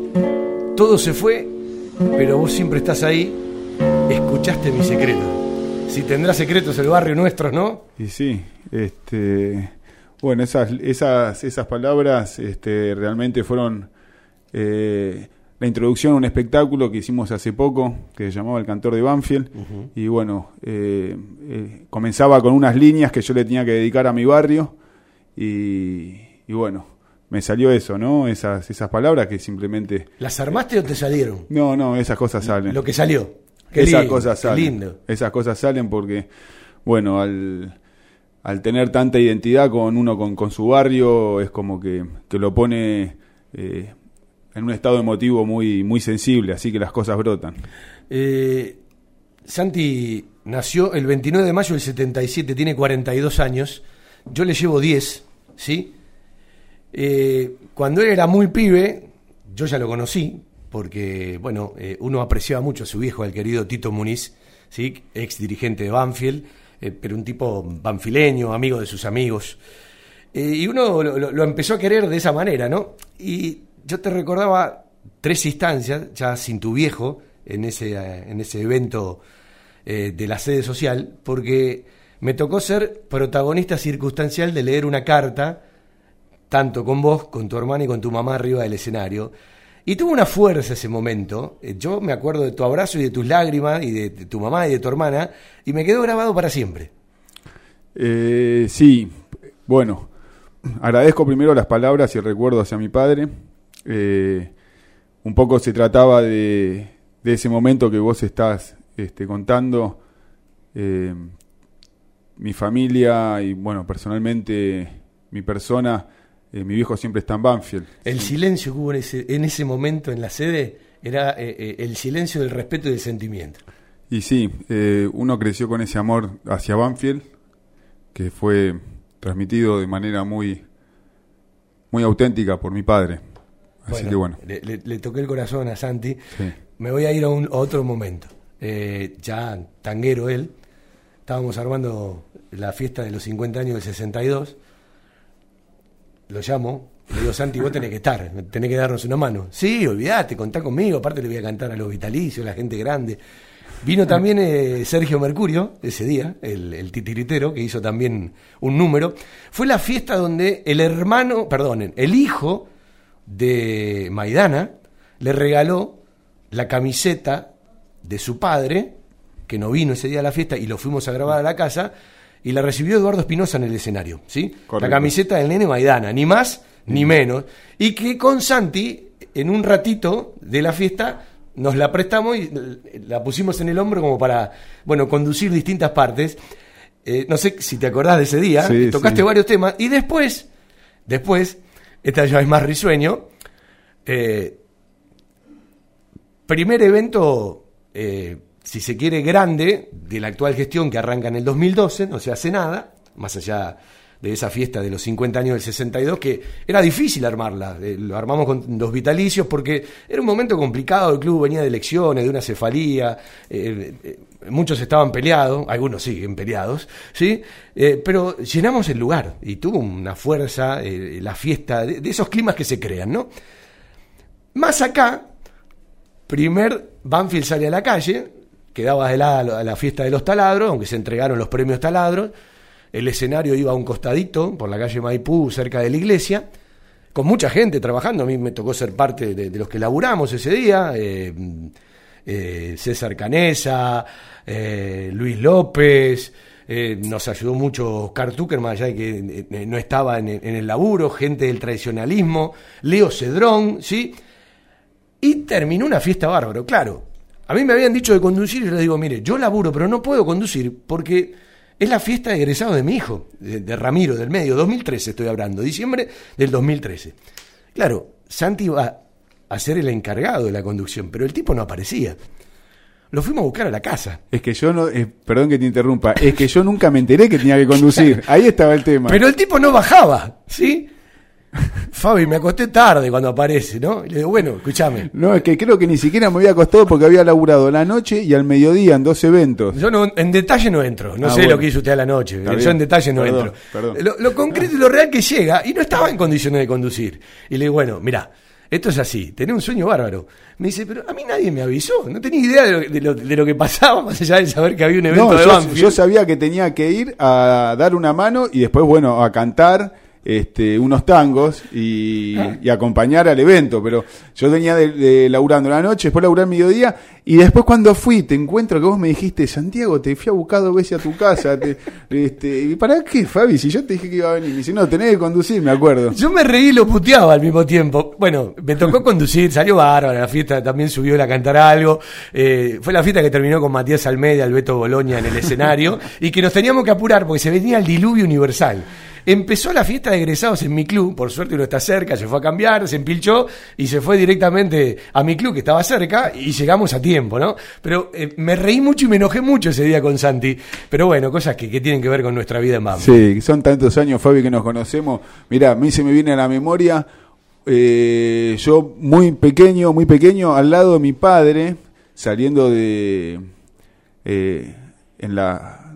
Todo se fue, pero vos siempre estás ahí. Escuchaste mi secreto. Si tendrá secretos el barrio nuestro, ¿no? Y sí, este, bueno, esas, esas, esas palabras este, realmente fueron eh, la introducción a un espectáculo que hicimos hace poco, que se llamaba El Cantor de Banfield, y bueno, eh, eh, comenzaba con unas líneas que yo le tenía que dedicar a mi barrio, y, y bueno, me salió eso, ¿no? Esas, esas palabras que simplemente... ¿Las armaste o te salieron? No, no, esas cosas salen. Lo que salió. Qué esas lindo, cosas qué salen. lindo. Esas cosas salen porque, bueno, al, al tener tanta identidad con uno con, con su barrio, es como que, que lo pone eh, en un estado emotivo muy, muy sensible, así que las cosas brotan. Eh, Santi nació el 29 de mayo del 77, tiene 42 años. Yo le llevo 10, ¿sí? Eh, cuando él era muy pibe, yo ya lo conocí, porque, bueno, eh, uno apreciaba mucho a su viejo, al querido Tito Muniz, ¿sí? Ex dirigente de Banfield, eh, pero un tipo banfileño, amigo de sus amigos. Y uno lo, empezó a querer de esa manera, ¿no? Y yo te recordaba tres instancias, ya sin tu viejo, en ese, en ese evento de la sede social, porque me tocó ser protagonista circunstancial de leer una carta, tanto con vos, con tu hermana y con tu mamá arriba del escenario. Y tuvo una fuerza ese momento. Eh, Yo me acuerdo de tu abrazo y de tus lágrimas, y de, tu mamá y de tu hermana, y me quedó grabado para siempre. Eh, sí, bueno, agradezco primero las palabras y el recuerdo hacia mi padre. Eh, un poco se trataba de, de ese momento que vos estás este, contando. Eh, mi familia y, bueno, personalmente mi persona, eh, mi viejo siempre está en Banfield. El silencio que hubo en ese, en ese momento en la sede era eh, eh, el silencio del respeto y del sentimiento. Y sí, eh, uno creció con ese amor hacia Banfield, que fue transmitido de manera muy, muy auténtica por mi padre. Así que bueno. Le, le- le toqué el corazón a Santi. Sí. Me voy a ir a, un, a otro momento. Ya tanguero él. Estábamos armando la fiesta de los 50 años del 62. Lo llamo. Le digo, Santi, vos tenés que estar, tenés que darnos una mano. Sí, olvídate, contá conmigo. Aparte le voy a cantar a los vitalicios, a la gente grande. Vino también eh, Sergio Mercurio ese día, el, el titiritero, que hizo también un número. Fue la fiesta donde el hermano, perdonen, el hijo de Maidana le regaló la camiseta de su padre, que no vino ese día a la fiesta y lo fuimos a grabar a la casa, y la recibió Eduardo Espinosa en el escenario, ¿sí? Correcto. La camiseta del nene Maidana, ni más ni menos. Y que con Santi, en un ratito de la fiesta, nos la prestamos y la pusimos en el hombro como para, bueno, conducir distintas partes. Eh, no sé si te acordás de ese día, Sí, tocaste sí. varios temas, y después, después, esta ya es más risueño, eh, primer evento, eh, si se quiere, grande de la actual gestión que arranca en el 2012, no se hace nada, más allá de esa fiesta de los 50 años del 62, que era difícil armarla. Eh, lo armamos con los vitalicios porque era un momento complicado, el club venía de elecciones, de una cefalía, eh, eh, muchos estaban peleados, algunos siguen peleados, ¿sí? pero llenamos el lugar y tuvo una fuerza la fiesta, de, de esos climas que se crean, ¿no? Más acá, primer Banfield sale a la calle, quedaba de lado a la fiesta de los taladros, aunque se entregaron los premios taladros, el escenario iba a un costadito, por la calle Maipú, cerca de la iglesia, con mucha gente trabajando. A mí me tocó ser parte de, los que laburamos ese día. Eh, eh, César Canesa, eh, Luis López, nos ayudó mucho Oscar Tucker, más allá que no estaba en, en, el laburo, gente del tradicionalismo, Leo Cedrón, ¿sí? Y terminó una fiesta bárbaro. Claro, a mí me habían dicho de conducir y yo les digo, mire, yo laburo, pero no puedo conducir porque es la fiesta de egresado de mi hijo, de, Ramiro, del medio, 2013 estoy hablando, diciembre del 2013. Claro, Santi iba a ser el encargado de la conducción, pero el tipo no aparecía. Lo fuimos a buscar a la casa. Es que yo no, eh, perdón que te interrumpa, es que yo nunca me enteré que tenía que conducir. Ahí estaba el tema. Pero el tipo no bajaba, ¿sí? Fabi, me acosté tarde cuando aparece, ¿no? Y le digo, bueno, escúchame. No, es que creo que ni siquiera me había acostado porque había laburado la noche y al mediodía en dos eventos. Yo no, en detalle no entro, no ah, sé lo que hizo usted a la noche, yo en detalle no entro. Lo, concreto y lo real que llega, y no estaba en condiciones de conducir. Y le digo, bueno, mira, esto es así, tenía un sueño bárbaro. Me dice, pero a mí nadie me avisó, no tenía idea de lo, de lo, que pasaba, más allá de saber que había un evento de yo, yo sabía que tenía que ir a dar una mano y después, bueno, a cantar este, unos tangos y, acompañar al evento, pero yo venía de, laburando la noche, después laburar el mediodía, y después cuando fui, te encuentro que vos me dijiste, Santiago, te fui a buscar dos veces a tu casa, este, ¿y para qué, Fabi? Si yo te dije que iba a venir, y si no, tenés que conducir, me acuerdo. Yo me reí y lo puteaba al mismo tiempo. Bueno, me tocó conducir, salió bárbaro, la fiesta también subió a cantar algo, eh, fue la fiesta que terminó con Matías Almeida, Alberto Boloña en el escenario, y que nos teníamos que apurar porque se venía el diluvio universal. Empezó la fiesta de egresados en mi club, por suerte uno está cerca, se fue a cambiar, se empilchó y se fue directamente a mi club que estaba cerca y llegamos a tiempo, ¿no? Pero eh, me reí mucho y me enojé mucho ese día con Santi. Pero bueno, cosas que, tienen que ver con nuestra vida en Bamba. Sí, son tantos años, Fabi, que nos conocemos. Mira, a mí se me viene a la memoria, eh, yo muy pequeño, muy pequeño, al lado de mi padre, saliendo de... Eh, en la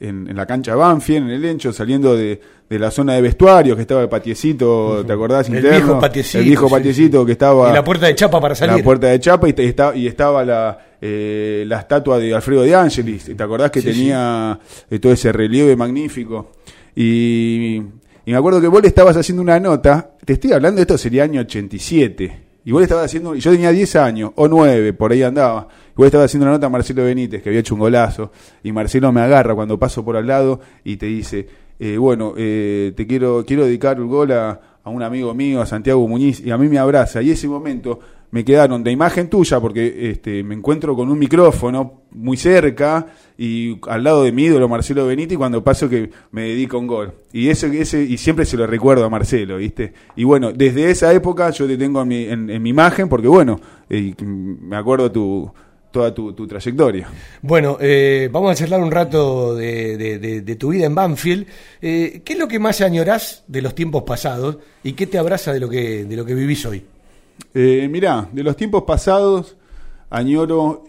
en, la cancha Banfield, en el Encho, saliendo de, de la zona de vestuarios, que estaba el patiecito, ¿te acordás? El viejo patiecito. El viejo patiecito que estaba... Y la puerta de chapa para salir. La puerta de chapa y, estaba, y estaba la, eh, la estatua de Alfredo de Angelis. ¿Te acordás que tenía eh, todo ese relieve magnífico? Y, y me acuerdo que vos le estabas haciendo una nota, te estoy hablando de esto, sería año 87. Le estabas haciendo, yo tenía 10 años, o 9, por ahí andaba. Vos estabas haciendo una nota a Marcelo Benítez, que había hecho un golazo. Y Marcelo me agarra cuando paso por al lado y te dice, eh, bueno, eh, te quiero, quiero dedicar un gol a, un amigo mío, a Santiago Muñiz, y a mí me abraza. Y ese momento me quedaron de imagen tuya, porque este, me encuentro con un micrófono muy cerca y al lado de mi ídolo Marcelo Benítez cuando paso que me dedica un gol. Y ese, ese, y siempre se lo recuerdo a Marcelo, ¿viste? Y bueno, desde esa época yo te tengo en mi, en, mi imagen, porque bueno, eh, me acuerdo tu toda tu, trayectoria. Bueno, eh, vamos a charlar un rato de, tu vida en Banfield. Eh, ¿Qué es lo que más añorás de los tiempos pasados y qué te abraza de lo que, de lo que vivís hoy? Eh, mirá, de los tiempos pasados añoro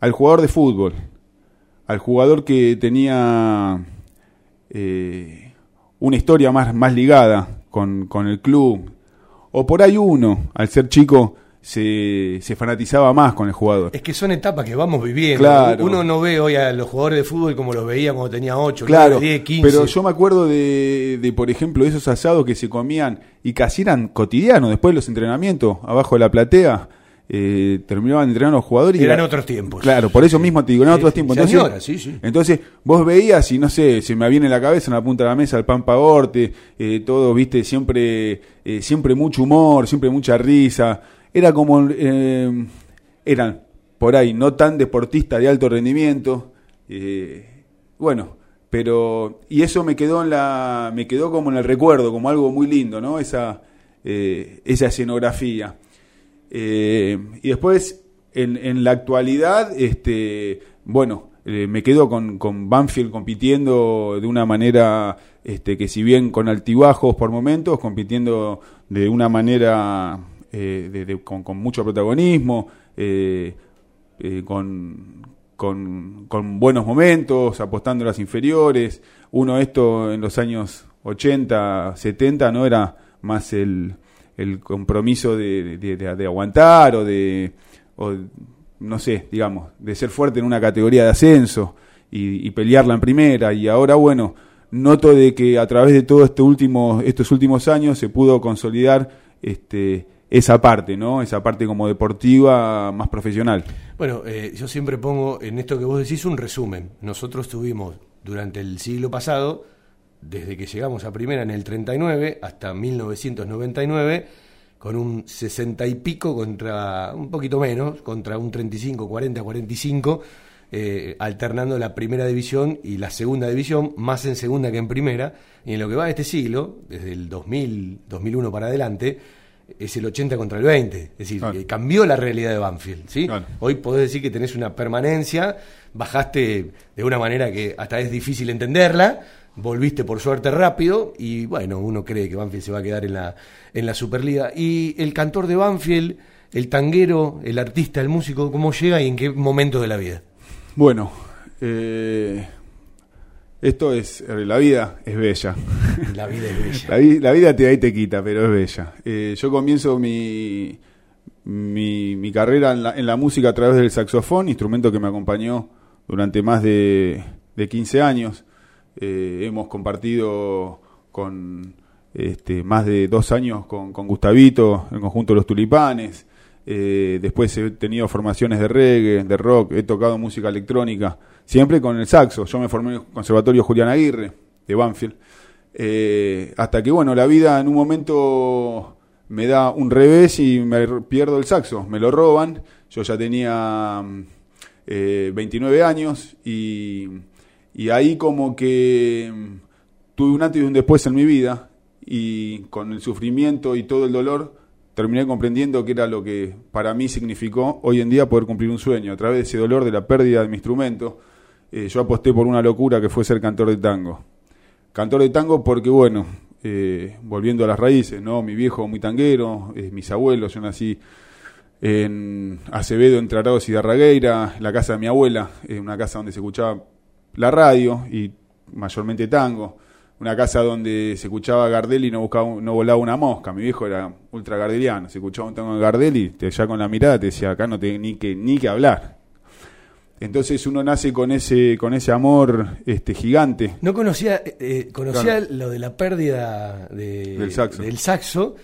al jugador de fútbol, al jugador que tenía una historia más, más ligada con, con el club, o por ahí uno, al ser chico, se, se, fanatizaba más con el jugador. Es que son etapas que vamos viviendo. Uno no ve hoy a los jugadores de fútbol como los veía cuando tenía 8, claro, 10, 15. Pero yo me acuerdo de, de, por ejemplo, esos asados que se comían y casi eran cotidianos después de los entrenamientos, abajo de la platea. Eh, terminaban entrenando los jugadores. Y eran otros tiempos. Claro, por eso mismo te digo, eran otros tiempos. Entonces, sí, sí. entonces, vos veías y no sé, se me viene en la cabeza en la punta de la mesa el Pampa Orte, eh, todo, viste, siempre, eh, siempre mucho humor, siempre mucha risa era como, eh, eran por ahí no tan deportistas de alto rendimiento, eh, bueno, pero, y eso me quedó en la, me quedó como en el recuerdo, como algo muy lindo, ¿no? Esa, eh, esa escenografía. y después, en, en la actualidad, este, bueno, eh, me quedo con, con Banfield compitiendo de una manera este, que si bien con altibajos por momentos, compitiendo de una manera eh, de- con, mucho protagonismo, eh, eh, con, buenos momentos, apostando a las inferiores. Uno esto en los años 80, 70 no era más el, compromiso de, aguantar o de, o, no sé, digamos, de ser fuerte en una categoría de ascenso y, y pelearla en primera. Y ahora, bueno, noto de que a través de todos este último, estos últimos años se pudo consolidar este, esa parte, ¿no? Esa parte como deportiva más profesional. Bueno, eh, yo siempre pongo en esto que vos decís un resumen. Nosotros tuvimos durante el siglo pasado, desde que llegamos a primera en el 39 hasta 1999, con un 60 y pico contra un poquito menos, contra un 35, 40, 45, eh, alternando la primera división y la segunda división, más en segunda que en primera. Y en lo que va de este siglo, desde el 2000, 2001 para adelante, es el 80 contra el 20. Es decir, eh, cambió la realidad de Banfield. ¿sí? Hoy podés decir que tenés una permanencia, bajaste de una manera que hasta es difícil entenderla, volviste por suerte rápido y bueno, uno cree que Banfield se va a quedar en la, en la Superliga. Y el cantor de Banfield, el tanguero, el artista, el músico, ¿cómo llega y en qué momento de la vida? Bueno, eh, esto es, eh, la vida es bella. La vida es bella. La, vi- la vida te da y te quita, pero es bella. Eh, yo comienzo mi, mi, mi carrera en la, en la música a través del saxofón, instrumento que me acompañó durante más de, de 15 años. Eh, hemos compartido con este, más de dos años con, con Gustavito, el conjunto Los Tulipanes. Eh, después he tenido formaciones de reggae, de rock, he tocado música electrónica, siempre con el saxo. Yo me formé en el Conservatorio Julián Aguirre, de Banfield. Eh, hasta que, bueno, la vida en un momento me da un revés y me pierdo el saxo, me lo roban. Yo ya tenía mm, eh, 29 años y, y ahí como que mm, tuve un antes y un después en mi vida y con el sufrimiento y todo el dolor terminé comprendiendo que era lo que para mí significó hoy en día poder cumplir un sueño. A través de ese dolor de la pérdida de mi instrumento, eh, yo aposté por una locura que fue ser cantor de tango. Cantor de tango porque, bueno, eh, volviendo a las raíces, ¿no? Mi viejo muy tanguero, eh, mis abuelos, yo nací en Acevedo, entre Arados y Darragueira, la casa de mi abuela, eh, una casa donde se escuchaba la radio y mayormente tango, una casa donde se escuchaba Gardel y no, buscaba, no volaba una mosca, mi viejo era ultra gardeliano, se escuchaba un tango de Gardel y te, ya con la mirada te decía, acá no te ni que, ni que hablar. Entonces uno nace con ese, con ese amor este, gigante. No conocía, eh, eh, conocía Claro. lo de la pérdida de- Del saxo. del saxo.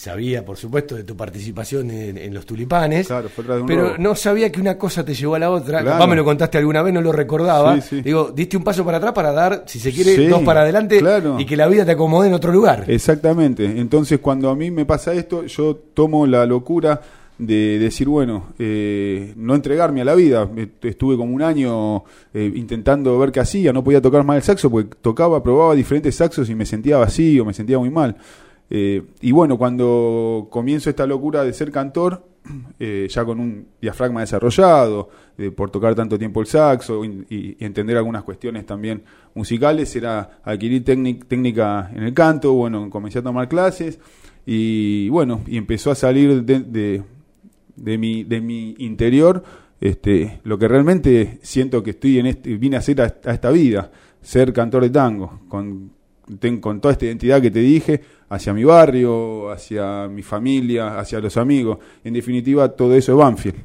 Sabía, por supuesto, de tu participación en, en los tulipanes. Claro, fue tras de un pero robo. no sabía que una cosa te llevó a la otra. Claro. Me lo contaste alguna vez, no lo recordaba. Sí, sí. Digo, diste un paso para atrás para dar, si se quiere, Sí, dos para adelante claro. y que la vida te acomode en otro lugar. Exactamente. Entonces, cuando a mí me pasa esto, yo tomo la locura de decir, bueno, eh, no entregarme a la vida. Est- Estuve como un año eh, intentando ver qué hacía, no podía tocar más el saxo porque tocaba, probaba diferentes saxos y me sentía vacío, me sentía muy mal. Eh, y bueno, cuando comienzo esta locura de ser cantor, eh, ya con un diafragma desarrollado, eh, por tocar tanto tiempo el saxo y, entender algunas cuestiones también musicales, era adquirir técnic- técnica en el canto, bueno, comencé a tomar clases y bueno, y empezó a salir de, de, de mi, de mi interior este, lo que realmente siento que estoy en este, vine a hacer a, a esta vida, ser cantor de tango, con, ten- con toda esta identidad que te dije, hacia mi barrio, hacia mi familia, hacia los amigos. En definitiva, todo eso es Banfield,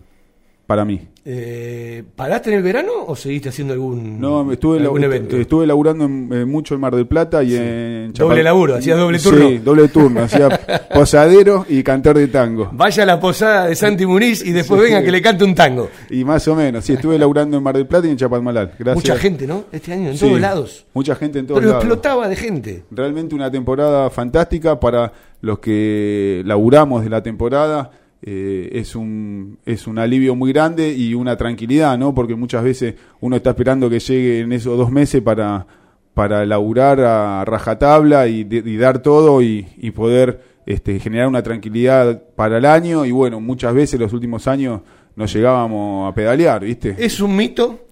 para mí. Eh, ¿Paraste en el verano o seguiste haciendo algún, No, estuve, algún evento? estuve laburando en- eh, mucho en Mar del Plata y en Doble Chapal- laburo, hacías doble turno. Sí, doble turno, hacía posadero y cantor de tango. Vaya a la posada de Santi Muniz y después Sí. venga que le cante un tango. Y más o menos, sí, estuve laburando en Mar del Plata y en Chapalmalal. Gracias. Mucha gente, ¿no? Este año en todos lados. Mucha gente en todos Pero lados. explotaba de gente. Realmente una temporada fantástica para los que laburamos de la temporada. Eh, es un es un alivio muy grande y una tranquilidad, ¿no? Porque muchas veces uno está esperando que llegue en esos dos meses para para laburar a rajatabla y, y dar todo y, y poder este, generar una tranquilidad para el año y bueno, muchas veces los últimos años nos llegábamos a pedalear, ¿viste? ¿Es un mito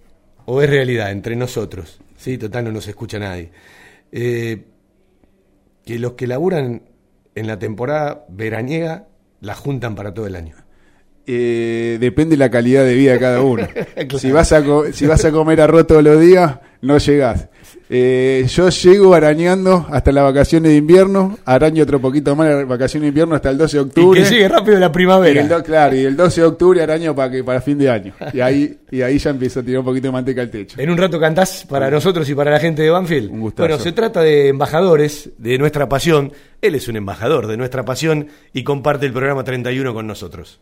o es realidad entre nosotros? Sí, total, no nos escucha nadie. Eh, que los que laburan en la temporada veraniega la juntan para todo el año. Eh, depende de la calidad de vida de cada uno. si, vas a si vas a comer arroz todos los días, no llegás. Eh, yo llego arañando hasta las vacaciones de invierno, araño otro poquito más las vacaciones de invierno hasta el 12 de octubre. Y que llegue rápido la primavera. Y el, claro, y el 12 de octubre araño para que para fin de año. Y ahí, y ahí ya empiezo a tirar un poquito de manteca al techo. En un rato cantás para nosotros y para la gente de Banfield. Un gustazo. Bueno, se trata de embajadores de nuestra pasión. Él es un embajador de nuestra pasión y comparte el programa 31 con nosotros.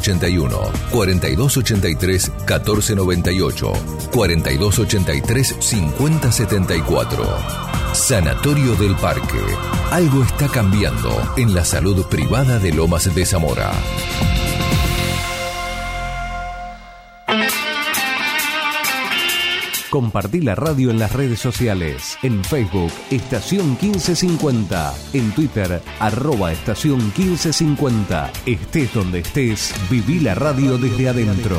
5181, 4283 1498, 4283 5074. Sanatorio del Parque. Algo está cambiando en la salud privada de Lomas de Zamora. Compartí la radio en las redes sociales. En Facebook, Estación 1550. En Twitter, arroba Estación 1550. Estés donde estés, viví la radio desde adentro.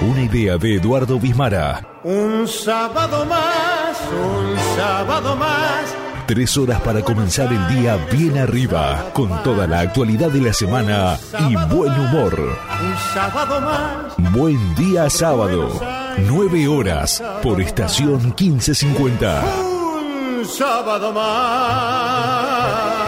Una idea de Eduardo Bismara. Un sábado más, un sábado más. Tres horas para comenzar el día bien arriba, con toda la actualidad de la semana y buen humor. Un sábado más. Buen día sábado. Nueve horas por estación 1550. Un sábado más.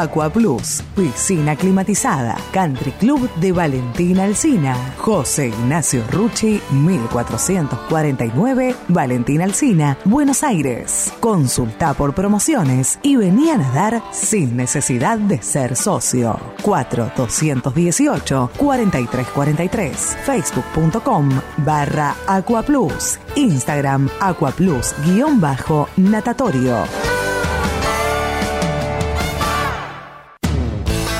Aqua Plus, piscina climatizada, Country Club de Valentina Alcina, José Ignacio Rucci, 1449, Valentina Alcina, Buenos Aires. Consulta por promociones y vení a nadar sin necesidad de ser socio. 4218 4343 facebook.com barra Aqua Plus, Instagram Aqua Plus guion bajo natatorio.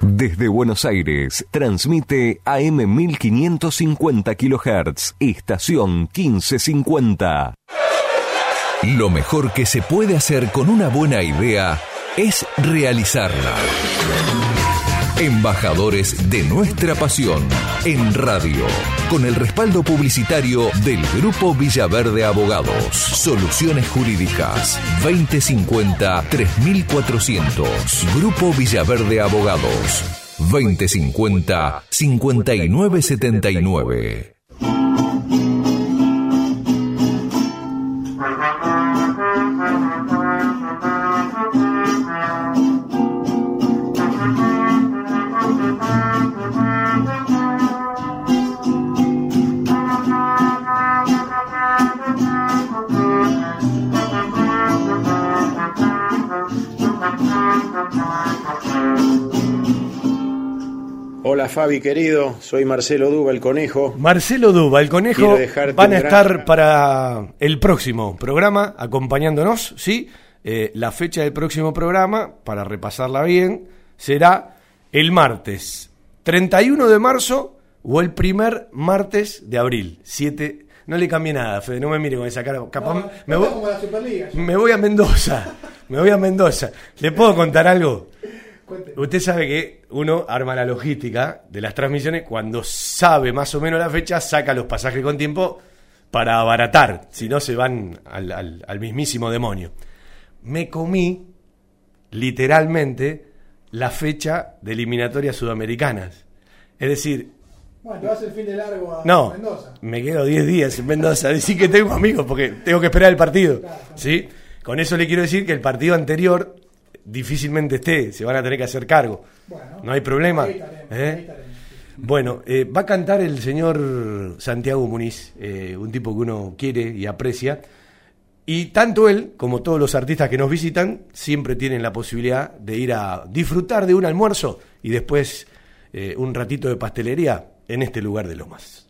Desde Buenos Aires, transmite AM 1550 kHz, estación 1550. Lo mejor que se puede hacer con una buena idea es realizarla. Embajadores de nuestra pasión en radio, con el respaldo publicitario del Grupo Villaverde Abogados. Soluciones Jurídicas 2050-3400. Grupo Villaverde Abogados 2050-5979. Fabi querido, soy Marcelo Duba, el conejo. Marcelo Duba, el conejo, Quiero dejarte van a gran- estar para el próximo programa acompañándonos, ¿sí? Eh, la fecha del próximo programa, para repasarla bien, será el martes 31 de marzo o el primer martes de abril. 7. No le cambié nada, Fede, no me mire con esa cara. Capaz me, voy, como la me voy a Mendoza. Me voy a Mendoza. ¿Le puedo contar algo? Usted sabe que uno arma la logística de las transmisiones cuando sabe más o menos la fecha, saca los pasajes con tiempo para abaratar, si no se van al, al- al mismísimo demonio. Me comí literalmente la fecha de eliminatorias sudamericanas. Es decir, Bueno, te vas el fin de largo a no, Mendoza. me quedo 10 días en Mendoza. Decir que tengo amigos porque tengo que esperar el partido. ¿sí? Con eso le quiero decir que el partido anterior difícilmente esté, se van a tener que hacer cargo. no hay problema. ¿eh? Bueno, eh, va a cantar el señor Santiago Muniz, eh, un tipo que uno quiere y aprecia. Y tanto él como todos los artistas que nos visitan siempre tienen la posibilidad de ir a disfrutar de un almuerzo y después un ratito de pastelería en este lugar de Lomas.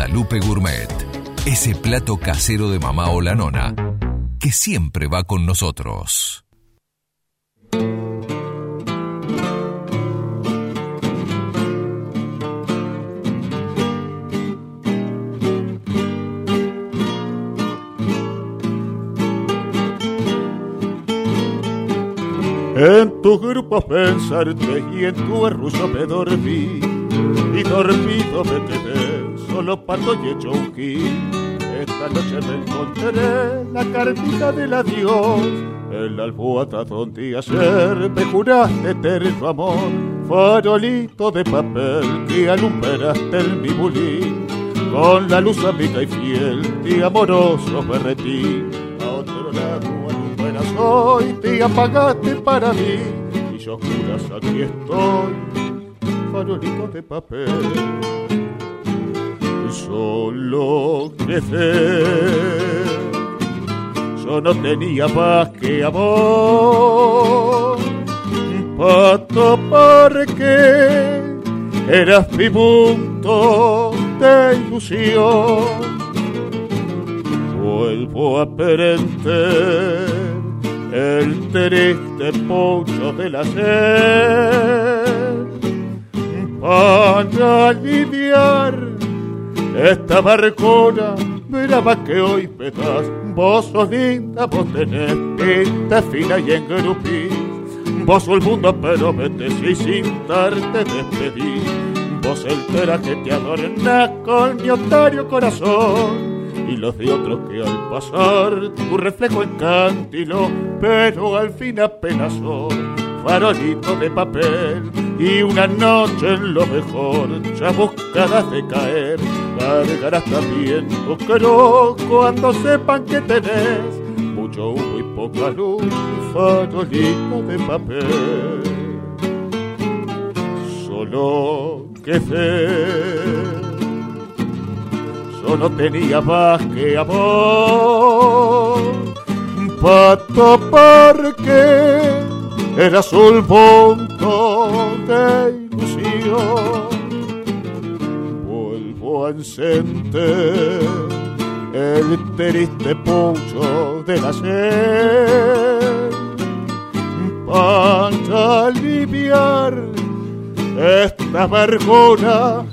Guadalupe Gourmet. Ese plato casero de mamá o la nona que siempre va con nosotros. En tu grupo pensarte y en tu arruso me dormí y dormido me quedé solo pato y hecho un gil. Esta noche me encontré la cartita del adiós. En la almohada donde ayer me juraste eterno amor. Farolito de papel que alumbraste en mi bulín. Con la luz amiga y fiel de amoroso berretín. A otro lado alumbras hoy, te apagaste para mí. Y yo juras aquí estoy, farolito de papel. Solo crecer, yo no tenía más que amor. Pato porque eras mi punto de ilusión. Vuelvo a aprender el triste pocho de la sed para aliviar esta barcona brava que hoy me. Vos sos linda, vos tenés tinta fina y engrupís. Vos el mundo pero y sin darte despedí. Vos el que te adorna con mi otario corazón y los de otros que al pasar tu reflejo encantilo, pero al fin apenas son farolito de papel y una noche en lo mejor ya buscadas de caer cargarás también pero cuando sepan que tenés mucho humo y poca luz farolito de papel. Solo que sé solo tenía más que amor. Pato porque era un punto de ilusión. Vuelvo a encender el triste pucho de la sed para aliviar esta vergüenza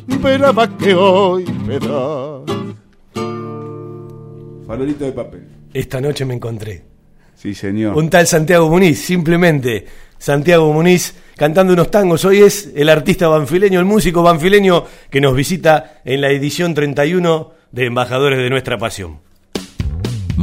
más que hoy me da. Farolito de papel. Esta noche me encontré. Sí, señor. Un tal Santiago Muniz, simplemente Santiago Muniz cantando unos tangos. Hoy es el artista banfileño, el músico banfileño que nos visita en la edición 31 de Embajadores de Nuestra Pasión.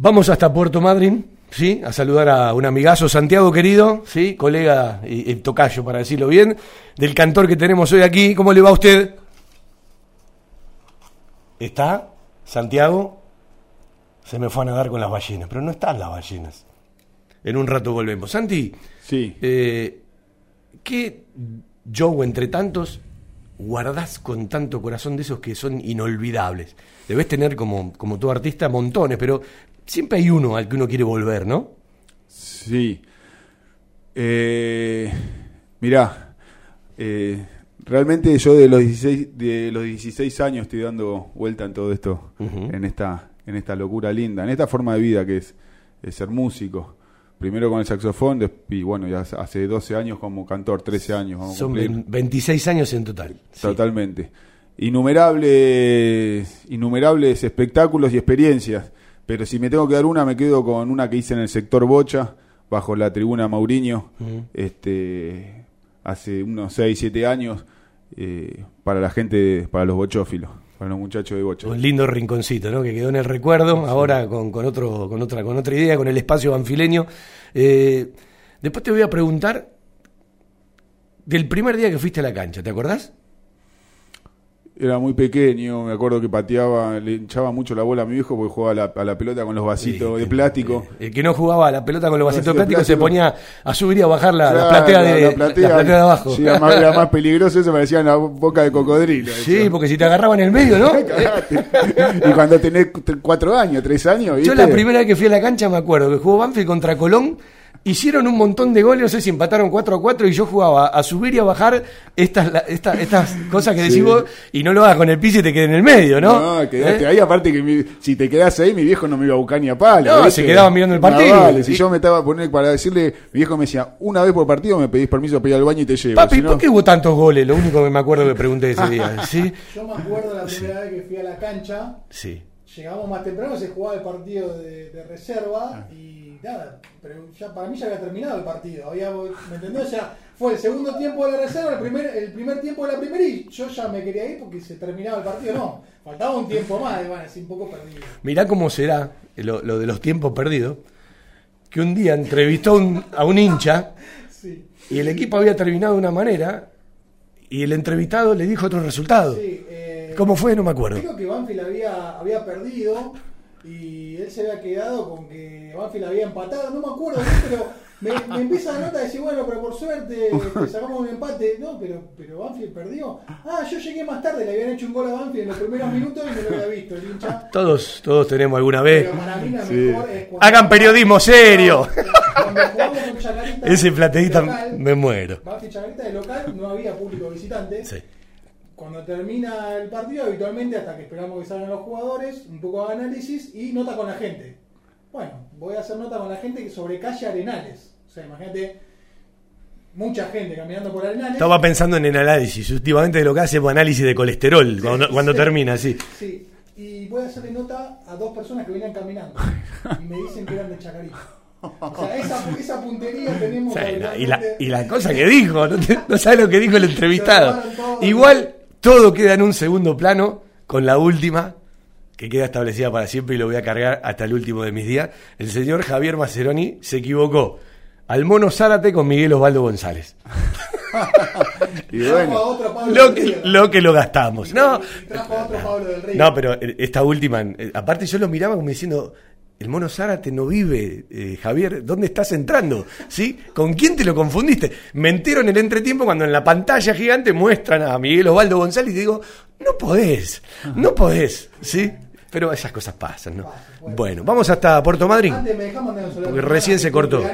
Vamos hasta Puerto Madryn, ¿sí? A saludar a un amigazo, Santiago querido, ¿sí? Colega y, tocayo, para decirlo bien, del cantor que tenemos hoy aquí. ¿Cómo le va a usted? ¿Está? ¿Santiago? Se me fue a nadar con las ballenas, pero no están las ballenas. En un rato volvemos. Santi, sí. Eh, ¿qué Joe entre tantos guardás con tanto corazón de esos que son inolvidables? Debes tener como, como tu artista montones, pero siempre hay uno al que uno quiere volver, ¿no? Sí. Eh, mirá, eh, realmente yo de los 16, de los 16 años estoy dando vuelta en todo esto, en, esta, en esta locura linda, en esta forma de vida que es, ser músico. Primero con el saxofón y bueno, ya hace 12 años como cantor, 13 años. Son 26 años en total. Totalmente. Innumerables, innumerables espectáculos y experiencias pero si me tengo que dar una, me quedo con una que hice en el sector Bocha, bajo la tribuna Mauriño, este, hace unos 6, 7 años, eh, para la gente, para los bochófilos, para los muchachos de Bocha. Un lindo rinconcito, ¿no? Que quedó en el recuerdo, ahora con, con, otro, con, otra, con otra idea, con el espacio banfileño. Eh, después te voy a preguntar del primer día que fuiste a la cancha, ¿te acordás? Era muy pequeño, me acuerdo que pateaba, le hinchaba mucho la bola a mi viejo porque jugaba a la, pelota con los vasitos de plástico. El que no jugaba a la pelota con los vasitos de plástico, se ponía a subir y a bajar la, platea, de, de abajo. Sí, era, más, era más peligroso, eso parecía una boca de cocodrilo. Sí, porque si te agarraba en el medio, ¿no? y cuando tenés cuatro años, tres años. Yo la primera vez que fui a la cancha me acuerdo que jugó Banfield contra Colón hicieron un montón de goles, no sé si empataron 4 a 4 y yo jugaba a subir y a bajar estas, la- esta- estas cosas que decís Sí. vos y no lo hagas con el piso y te quede en el medio, ¿no? No, quedaste ¿Eh? ahí, aparte que mi- si te quedás ahí, mi viejo no me iba a buscar ni a palo. Se quedaba mirando el partido. vale, si Y- yo me estaba a poner para decirle, mi viejo me decía, una vez por partido me pedís permiso para ir al baño y te llevo. Papi, si no- ¿por qué hubo tantos goles? Lo único que me acuerdo que pregunté ese día. ¿Sí? Yo me acuerdo la primera vez que fui a la cancha, Sí. llegamos más temprano, se jugaba el partido de, de reserva Ah. y nada, pero ya para mí ya había terminado el partido. Había, ¿Me entendés? Ya fue el segundo tiempo de la reserva, el primer, el primer tiempo de la primera y yo ya me quería ir porque se terminaba el partido. No, faltaba un tiempo más, y bueno, así un poco perdido. Mirá cómo será lo, lo de los tiempos perdidos. Que un día entrevistó a un- a un hincha Sí. y el equipo había terminado de una manera y el entrevistado le dijo otro resultado. Sí, eh, ¿Cómo fue? No me acuerdo. Creo que Banfield había, había perdido y él se había quedado con que Banfield había empatado, no me acuerdo pero me, me empieza la nota de decir, bueno, pero por suerte este, sacamos un empate. No, pero, pero Banfield perdió. Ah, yo llegué más tarde, le habían hecho un gol a Banfield en los primeros minutos y no lo había visto el hincha. Todos, todos tenemos alguna vez. Pero para mí la Sí. mejor es cuando- Hagan periodismo serio. Cuando jugamos con Chacarita Ese plateísta local, me muero. Banfield Chacarita de local no había público visitante. Sí. Cuando termina el partido, habitualmente, hasta que esperamos que salgan los jugadores, un poco de análisis y nota con la gente. Bueno, voy a hacer nota con la gente sobre calle Arenales. O sea, imagínate, mucha gente caminando por Arenales. Estaba pensando en el análisis. Últimamente lo que hace es análisis de colesterol cuando, cuando termina, sí. Sí, y voy a hacerle nota a dos personas que venían caminando y me dicen que eran de Chacarita. O sea, esa, esa puntería tenemos. Y, la, y la cosa que dijo, no, te- no sabes lo que dijo el entrevistado. Igual todo queda en un segundo plano con la última, que queda establecida para siempre y lo voy a cargar hasta el último de mis días. El señor Javier Maceroni se equivocó al mono Zárate con Miguel Osvaldo González. Y bueno, a otro Pablo Lo del que, lo que lo gastamos. No, Trajo a otro Pablo del Río. no pero eh, esta última, eh, aparte yo lo miraba como diciendo, el mono Zárate no vive, eh, Javier, ¿dónde estás entrando? ¿Sí? ¿Con quién te lo confundiste? Me entero en el entretiempo cuando en la pantalla gigante muestran a Miguel Osvaldo González y digo, no podés, no podés, ¿sí? Pero esas cosas pasan, ¿no? Bueno, vamos hasta Puerto Madryn. Porque recién se cortó.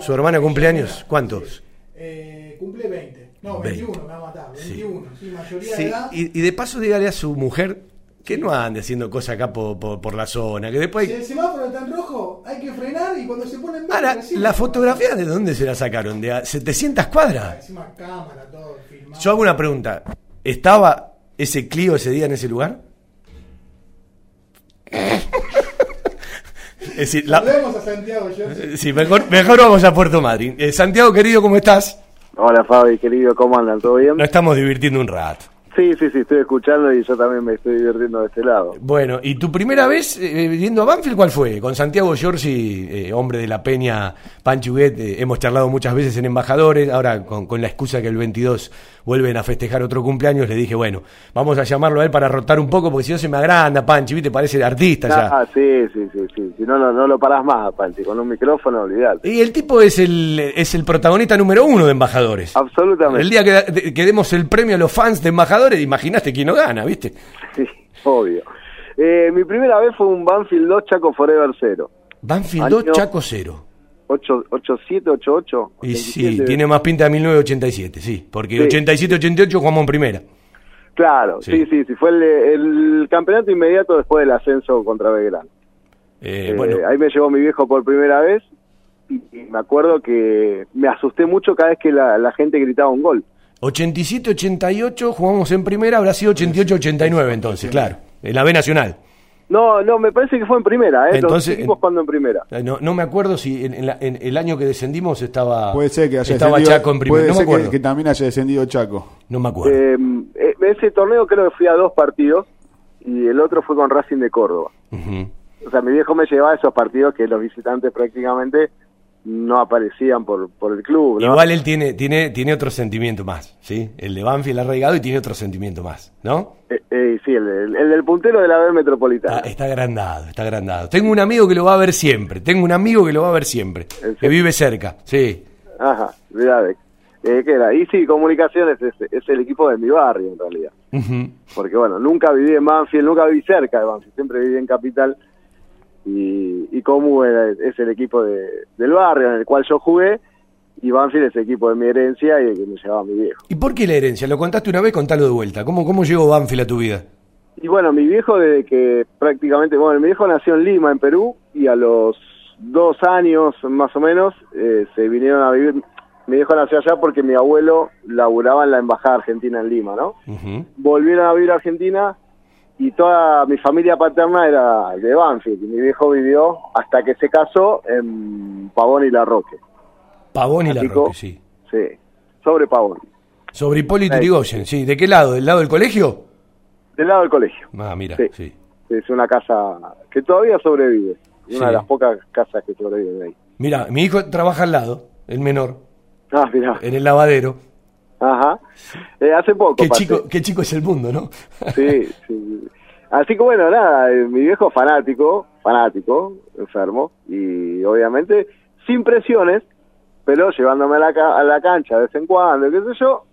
¿Su hermana cumpleaños? ¿Cuántos? Eh, cumple 20. No, 20. 21, me va a matar. 21, sí, mayoría de edad. y, y de paso dígale a su mujer que no ande haciendo cosas acá por, por- por la zona, que después... Si el semáforo está en rojo, hay que frenar y cuando se pone en verde. Ahora, ¿la fotografía de dónde se la sacaron? ¿De a 700 cuadras? Encima cámara, todo, filmado. Yo hago una pregunta. ¿Estaba ese Clio ese día en ese lugar? Es decir, la- Volvemos a Santiago, yo. eh, sí, mejor, mejor vamos a Puerto Madryn. Eh, Santiago, querido, ¿cómo estás? Hola Fabi, querido, ¿cómo andan? ¿Todo bien? Nos estamos divirtiendo un rato. Sí, sí, sí, estoy escuchando y yo también me estoy divirtiendo de este lado. Bueno, ¿y tu primera vez eh, a Banfield cuál fue? Con Santiago Giorgi, eh, hombre de la Peña, Panchuguet, eh, hemos charlado muchas veces en Embajadores, ahora con, con la excusa que el 22 vuelven a festejar otro cumpleaños, le dije, bueno, vamos a llamarlo a él para rotar un poco, porque si no se me agranda, Panchi, ¿viste? Parece artista ya. Ah, sí, sí, sí, sí. Si no, no, no lo parás más, Panchi. Con un micrófono, olvidate. Y el tipo es el, es el protagonista número uno de Embajadores. Absolutamente. El día que demos el premio a los fans de Embajadores, imaginaste quién no gana, ¿viste? Sí, obvio. Eh, mi primera vez fue un Banfield 2 Chaco Forever 0. Banfield 2, Año- Chaco 0. 8, 87, 88. Y sí, tiene más pinta de 1987, sí, porque Sí. 87-88 jugamos en primera. Claro, Sí. sí, sí, sí. Fue el, el campeonato inmediato después del ascenso contra Belgrano. Eh, Eh, bueno, Ahí me llevó mi viejo por primera vez y, y me acuerdo que me asusté mucho cada vez que la, la gente gritaba un gol. 87-88 jugamos en primera, habrá sido 88-89 entonces, claro, en la B Nacional. No, no, me parece que fue en primera, ¿eh? Entonces, Los cuando en primera. Eh, No, no me acuerdo si en, en la- en el año que descendimos estaba, puede ser que haya estaba descendido, Chaco en primera, puede no me ser que- acuerdo. que, también haya descendido Chaco. No me acuerdo. Eh, eh, ese torneo creo que fui a dos partidos y el otro fue con Racing de Córdoba. Ujú. O sea, mi viejo me llevaba a esos partidos que los visitantes prácticamente no aparecían por, por el club, ¿no? Igual él tiene, tiene, tiene otro sentimiento más, ¿sí? El de Banfield arraigado y tiene otro sentimiento más, ¿no? Eh, eh, sí, el, el- el del puntero de la B Metropolitana. Está, está agrandado, está agrandado. Tengo un amigo que lo va a ver siempre, tengo un amigo que lo va a ver siempre, que vive cerca, sí. Ajá, cuidado. Eh, ¿qué era? Y sí, Comunicaciones es, es el equipo de mi barrio en realidad. Porque bueno, nunca viví en Banfield, nunca viví cerca de Banfield, siempre viví en Capital. Y, y Comu era- es el equipo de- del barrio en el cual yo jugué y Banfield es el equipo de mi herencia y el que me llevaba mi viejo. ¿Y por qué la herencia? Lo contaste una vez, contalo de vuelta. ¿Cómo, cómo llegó Banfield a tu vida? Y bueno, mi viejo desde que prácticamente, bueno, mi viejo nació en Lima, en Perú, y a los dos años más o menos eh, se vinieron a vivir. Mi viejo nació allá porque mi abuelo laburaba en la embajada argentina en Lima, ¿no? Volvieron a vivir a Argentina y toda mi familia paterna era de Banfield. Y mi viejo vivió hasta que se casó en Pavón y La Roque. Pavón y la Roque, sí. Sí, sobre Pavón. Sobre Hipólito. Yrigoyen, sí. ¿De qué lado? ¿Del lado del colegio? Del lado del colegio. Ah, mira, Sí. sí. Es una casa que todavía sobrevive. Una Sí. de las pocas casas que sobreviven ahí. Mira, mi hijo trabaja al lado, el menor, Ah, mirá. en el lavadero. Ajá. Eh, hace poco. Qué pasé. chico, qué chico es el mundo, ¿no? Sí, sí. Así que bueno, nada, eh, mi viejo fanático, fanático, enfermo, y obviamente sin presiones, pero llevándome a la, ca- a la cancha de vez en cuando, qué sé yo,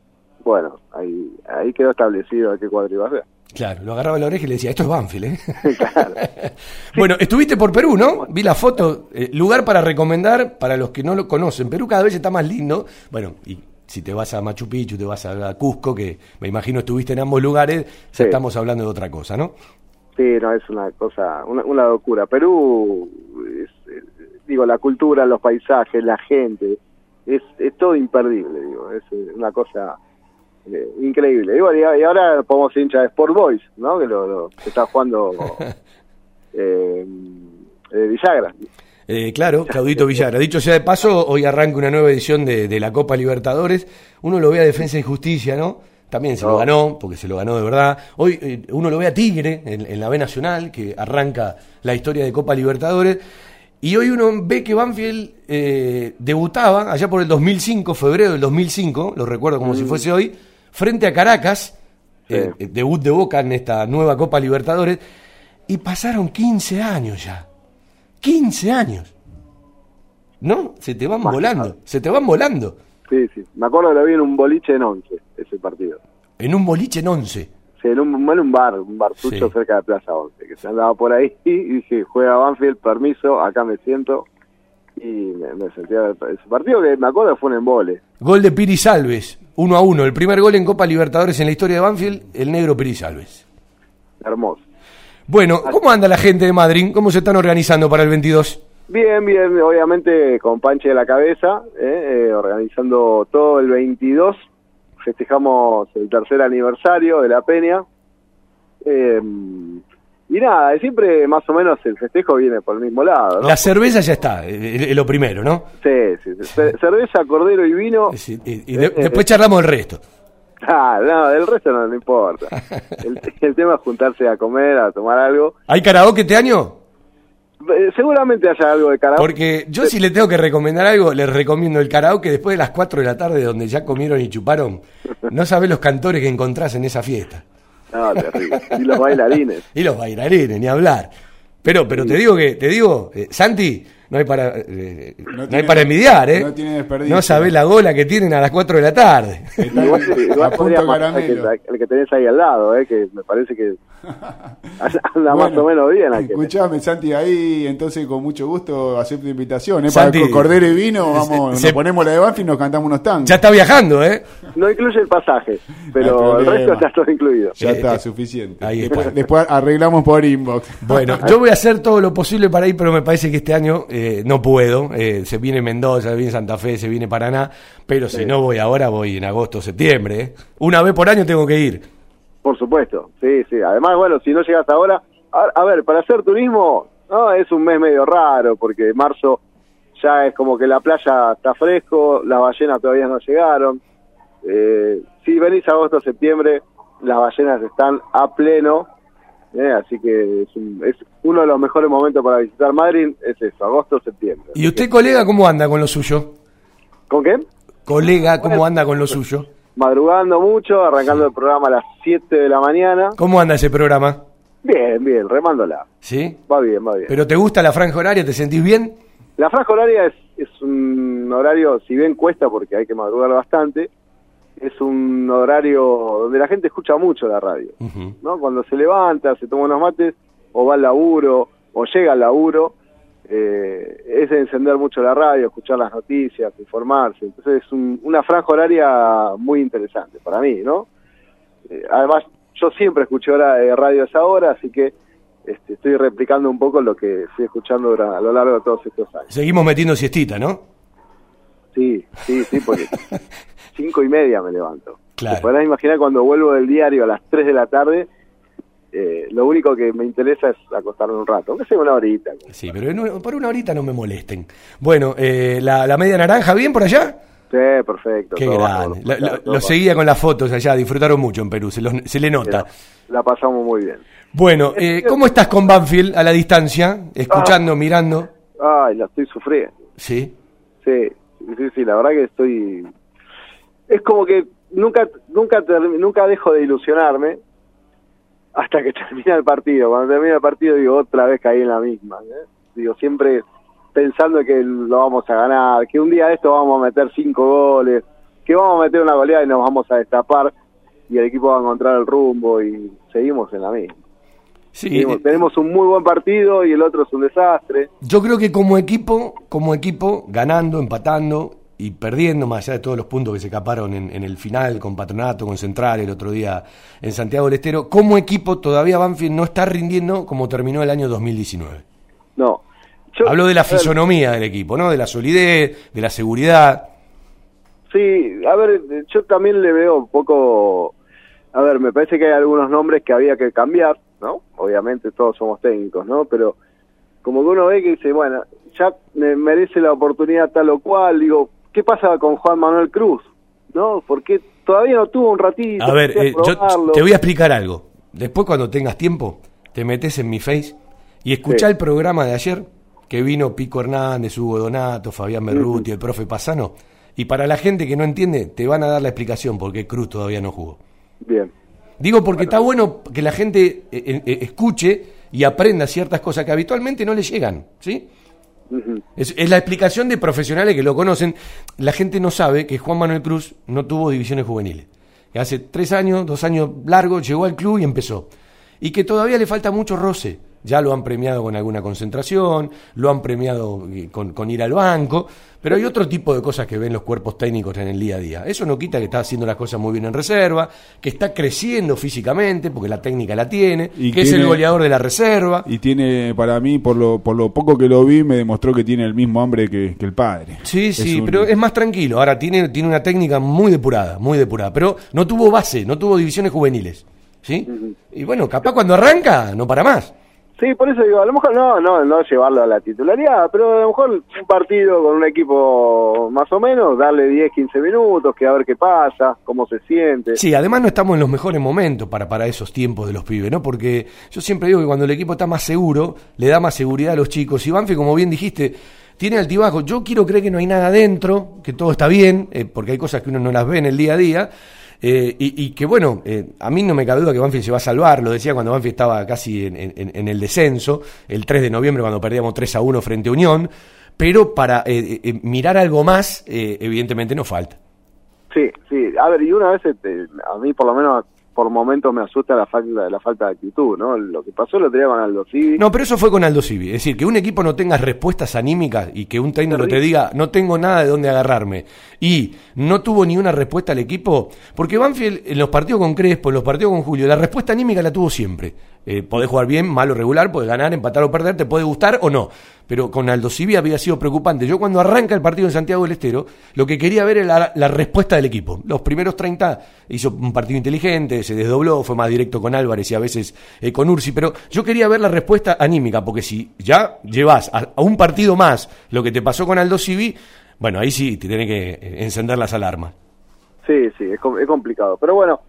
bueno, ahí, ahí quedó establecido a qué cuadro iba a ser. Claro, lo agarraba de la oreja y le decía, esto es Banfield, ¿eh? bueno, estuviste por Perú, ¿no? Vi la foto. eh, lugar para recomendar para los que no lo conocen. Perú cada vez está más lindo. Bueno, y si te vas a Machu Picchu, te vas a Cusco, que me imagino estuviste en ambos lugares, ya estamos hablando de otra cosa, ¿no? Sí, no, es una cosa, una, una locura. Perú, es, digo, la cultura, los paisajes, la gente, es, es todo imperdible, digo, es eh, una cosa eh, increíble. Y, y ahora podemos hincha de Sport Boys, ¿no? Que lo, lo- que está jugando eh, eh, Villagra. Eh, claro, Claudito Villara. Dicho sea de paso, hoy arranca una nueva edición de, de la Copa Libertadores. Uno lo ve a Defensa y Justicia, ¿no? También se lo ganó, porque se lo ganó de verdad. Hoy eh, uno lo ve a Tigre en, en la B Nacional, que arranca la historia de Copa Libertadores. Y hoy uno ve que Banfield eh, debutaba allá por el 2005, febrero del 2005, lo recuerdo como si Mm. fuese hoy, frente a Caracas, eh, eh, debut de Boca en esta nueva Copa Libertadores, y pasaron 15 años ya. 15 años. ¿No? Se te van volando, se te van volando. Sí, sí. Me acuerdo que lo vi en un boliche en 11, ese partido. En un boliche en 11. Sí, en un, en un bar, un bartucho Sí. cerca de Plaza 11, que se andaba por ahí y dije, juega Banfield, permiso, acá me siento. Y me, me senté a ver ese partido que me acuerdo que fue un embole. Gol de Piri Salves, 1 a 1. El primer gol en Copa Libertadores en la historia de Banfield, el negro Piri Salves. Hermoso. Bueno, ¿cómo anda la gente de Madrid? ¿Cómo se están organizando para el 22? Bien, bien, obviamente con Panche de la cabeza, ¿eh? Eh, organizando todo el 22. Festejamos el tercer aniversario de la Peña. Eh, y nada, siempre más o menos el festejo viene por el mismo lado, ¿no? La cerveza ya está, eh, eh, lo primero, ¿no? Sí, sí, sí. Ce- cerveza, cordero y vino. Y de- después charlamos del resto. Ah, no, del resto no, no importa. El, el tema es juntarse a comer, a tomar algo. ¿Hay karaoke este año? Eh, Seguramente haya algo de karaoke. Porque yo si le tengo que recomendar algo, les recomiendo el karaoke después de las 4 de la tarde donde ya comieron y chuparon. No sabés los cantores que encontrás en esa fiesta. No, terrible. Y los bailarines. Y los bailarines, ni hablar. Pero, pero te digo que, te digo, eh, Santi, no hay para, eh, no hay tiene- para envidiar, ¿eh? no tiene desperdicio. No sabés la gola que tienen a las 4 de la tarde. Igual, igual podría que- el que tenés ahí al lado, eh, que me parece que anda más o menos bien. aquel. Escuchame, Santi, ahí entonces con mucho gusto acepto invitación. ¿eh? Santi, Para Cordero y Vino, vamos, se- nos ponemos la de Banfield y nos cantamos unos tangos. Ya está viajando, ¿eh? No incluye el pasaje, pero el resto está todo incluido. Ya Eh, está, eh, suficiente. ahí después, está. después arreglamos por inbox. Bueno, yo voy a hacer todo lo posible para ir, pero me parece que este año eh, no puedo. Eh, se viene Mendoza, se viene Santa Fe, se viene Paraná, pero si no voy ahora, voy en agosto, septiembre. ¿eh? Una vez por año tengo que ir. Por supuesto, sí, sí. Además, bueno, si no llegas ahora, a, a ver, para hacer turismo, no, es un mes medio raro, porque marzo ya es como que la playa está fresco, las ballenas todavía no llegaron. Eh, si venís agosto, septiembre, las ballenas están a pleno, eh, así que es, un- es uno de los mejores momentos para visitar Madrid, es eso, agosto, septiembre. ¿Y usted, colega, cómo anda con lo suyo? ¿Con qué? Colega, ¿cómo anda con lo suyo? Madrugando mucho, arrancando el programa a las 7 de la mañana. ¿Cómo anda ese programa? Bien, bien, remándola. ¿Sí? Va bien, va bien. ¿Pero te gusta la franja horaria? ¿Te sentís bien? La franja horaria es, es un horario, si bien cuesta porque hay que madrugar bastante, es un horario donde la gente escucha mucho la radio, ¿no? Cuando se levanta, se toma unos mates, o va al laburo, o llega al laburo, eh, es de encender mucho la radio, escuchar las noticias, informarse. Entonces es un- una franja horaria muy interesante para mí, ¿no? Eh, además, yo siempre escuché hora de radio a esa hora, así que este, estoy replicando un poco lo que fui escuchando a lo largo de todos estos años. Seguimos metiendo siestita, ¿no? Sí, sí, sí, porque cinco y media me levanto. Claro. Te podrás imaginar cuando vuelvo del diario a las 3 de la tarde, eh, lo único que me interesa es acostarme un rato, aunque sea una horita. Sí, pero en- por una horita no me molesten. Bueno, eh, la, la media naranja, ¿bien por allá? Sí, perfecto. Qué grande. Lo, seguía con las fotos allá, disfrutaron mucho en Perú, se, los- se le nota. La pasamos muy bien. Bueno, eh, ¿cómo estás con Banfield a la distancia? Escuchando, mirando. Ay, la estoy sufriendo. Sí. Sí, sí, sí, la verdad que estoy... Es como que nunca nunca nunca dejo de ilusionarme hasta que termina el partido. Cuando termina el partido digo, otra vez caí en la misma. ¿eh? Digo, siempre pensando que lo vamos a ganar, que un día de esto vamos a meter cinco goles, que vamos a meter una goleada y nos vamos a destapar y el equipo va a encontrar el rumbo y seguimos en la misma. Sí, tenemos un muy buen partido y el otro es un desastre. Yo creo que como equipo, como equipo, ganando, empatando y perdiendo, más allá de todos los puntos que se escaparon en, en el final con Patronato, con Central, el otro día en Santiago del Estero, como equipo todavía Banfield no está rindiendo como terminó el año 2019. No. Hablo de la fisonomía del equipo, ¿no? De la solidez, de la seguridad. Sí, a ver, yo también le veo un poco, a ver, me parece que hay algunos nombres que había que cambiar, ¿no? Obviamente todos somos técnicos, ¿no? Pero como que uno ve que dice, bueno, ya me merece la oportunidad tal o cual, digo, ¿qué pasa con Juan Manuel Cruz? ¿No? Porque todavía no tuvo un ratito. A ver, eh, yo te voy a explicar algo. Después cuando tengas tiempo, te metes en mi face y escuchá Sí. el programa de ayer que vino Pico Hernández, Hugo Donato, Fabián Berruti, el profe Pasano. Y para la gente que no entiende, te van a dar la explicación por qué Cruz todavía no jugó. Bien. Digo porque está bueno que la gente eh, eh, escuche y aprenda ciertas cosas que habitualmente no le llegan, ¿sí? Es, es la explicación de profesionales que lo conocen. La gente no sabe que Juan Manuel Cruz no tuvo divisiones juveniles. Que hace tres años, dos años largos, llegó al club y empezó. Y que todavía le falta mucho roce. Ya lo han premiado con alguna concentración, lo han premiado eh, con, con ir al banco, pero hay otro tipo de cosas que ven los cuerpos técnicos en el día a día. Eso no quita que está haciendo las cosas muy bien en reserva, que está creciendo físicamente, porque la técnica la tiene, Y que es el tiene- goleador de la reserva. Y tiene, para mí, por lo, por lo poco que lo vi, me demostró que tiene el mismo hambre que, que el padre. Sí, Es sí, un- pero es más tranquilo. Ahora tiene, tiene una técnica muy depurada, muy depurada. Pero no tuvo base, no tuvo divisiones juveniles. ¿Sí? Y bueno, capaz cuando arranca, no para más. Sí, por eso digo, a lo mejor no, no, no llevarlo a la titularidad, pero a lo mejor un partido con un equipo más o menos, darle 10, 15 minutos, que a ver qué pasa, cómo se siente. Sí, además no estamos en los mejores momentos para, para esos tiempos de los pibes, ¿no? Porque yo siempre digo que cuando el equipo está más seguro, le da más seguridad a los chicos. Y Banfi, como bien dijiste, tiene altibajo. Yo quiero creer que no hay nada adentro, que todo está bien, eh, porque hay cosas que uno no las ve en el día a día. Eh, y, que bueno, eh, a mí no me cabe duda que Banfield se va a salvar, lo decía cuando Banfield estaba casi en, el descenso, el 3 de noviembre cuando perdíamos 3 a 1 frente a Unión, pero para eh, eh, mirar algo más, eh, evidentemente no falta. Sí, sí, a ver, y una vez este, a mí por lo menos por momentos me asusta la falta, la falta de actitud, ¿no? Lo que pasó lo tenía con Aldo Civi. No, pero eso fue con Aldo Civi. Es decir, que un equipo no tenga respuestas anímicas y que un técnico te diga, no tengo nada de dónde agarrarme. Y no tuvo ni una respuesta al equipo. Porque Banfield, en los partidos con Crespo, en los partidos con Julio, la respuesta anímica la tuvo siempre. Eh, podés jugar bien, mal o regular, podés ganar, empatar o perder, te puede gustar o no. Pero con Aldo Civi había sido preocupante. Yo cuando arranca el partido en Santiago del Estero, lo que quería ver era la, respuesta del equipo. Los primeros 30 hizo un partido inteligente, se desdobló, fue más directo con Álvarez y a veces eh, con Ursi. Pero yo quería ver la respuesta anímica, porque si ya llevas a, un partido más lo que te pasó con Aldo Civi, bueno, ahí sí te tiene que eh, encender las alarmas. Sí, sí, es, es complicado. Pero bueno,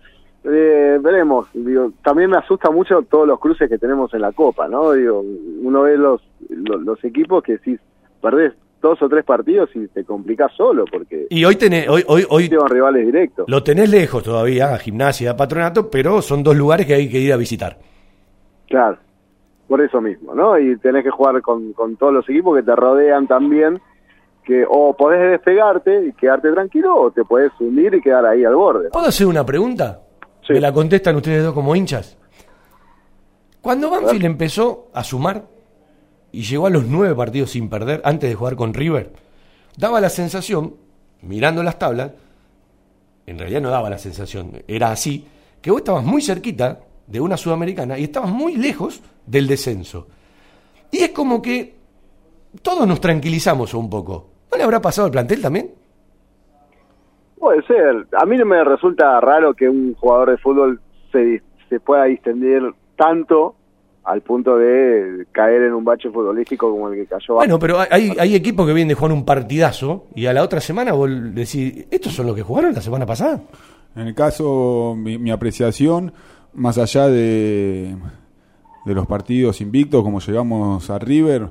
eh, veremos. Digo, también me asusta mucho todos los cruces que tenemos en la Copa, ¿no? Digo, uno ve los, los, los equipos que si perdés dos o tres partidos y te complicás solo, porque Y hoy tenés, hoy, hoy, hoy rivales directos. lo tenés lejos todavía, a gimnasia, a patronato, pero son dos lugares que hay que ir a visitar. Claro, por eso mismo, ¿no? Y tenés que jugar con, con todos los equipos que te rodean también, que o podés despegarte y quedarte tranquilo, o te podés hundir y quedar ahí al borde. ¿no? ¿Puedo hacer una pregunta? ¿Me la contestan ustedes dos como hinchas? Cuando Banfield empezó a sumar, y llegó a los nueve partidos sin perder antes de jugar con River, daba la sensación, mirando las tablas, en realidad no daba la sensación, era así, que vos estabas muy cerquita de una sudamericana y estabas muy lejos del descenso. Y es como que todos nos tranquilizamos un poco. ¿No le habrá pasado al plantel también? Puede ser. A mí no me resulta raro que un jugador de fútbol se, se pueda distender tanto al punto de caer en un bache futbolístico como el que cayó. Bueno, pero hay, hay equipos que vienen de jugar un partidazo y a la otra semana vos decís, ¿estos son los que jugaron la semana pasada? En el caso, mi, mi apreciación, más allá de, de los partidos invictos, como llegamos a River,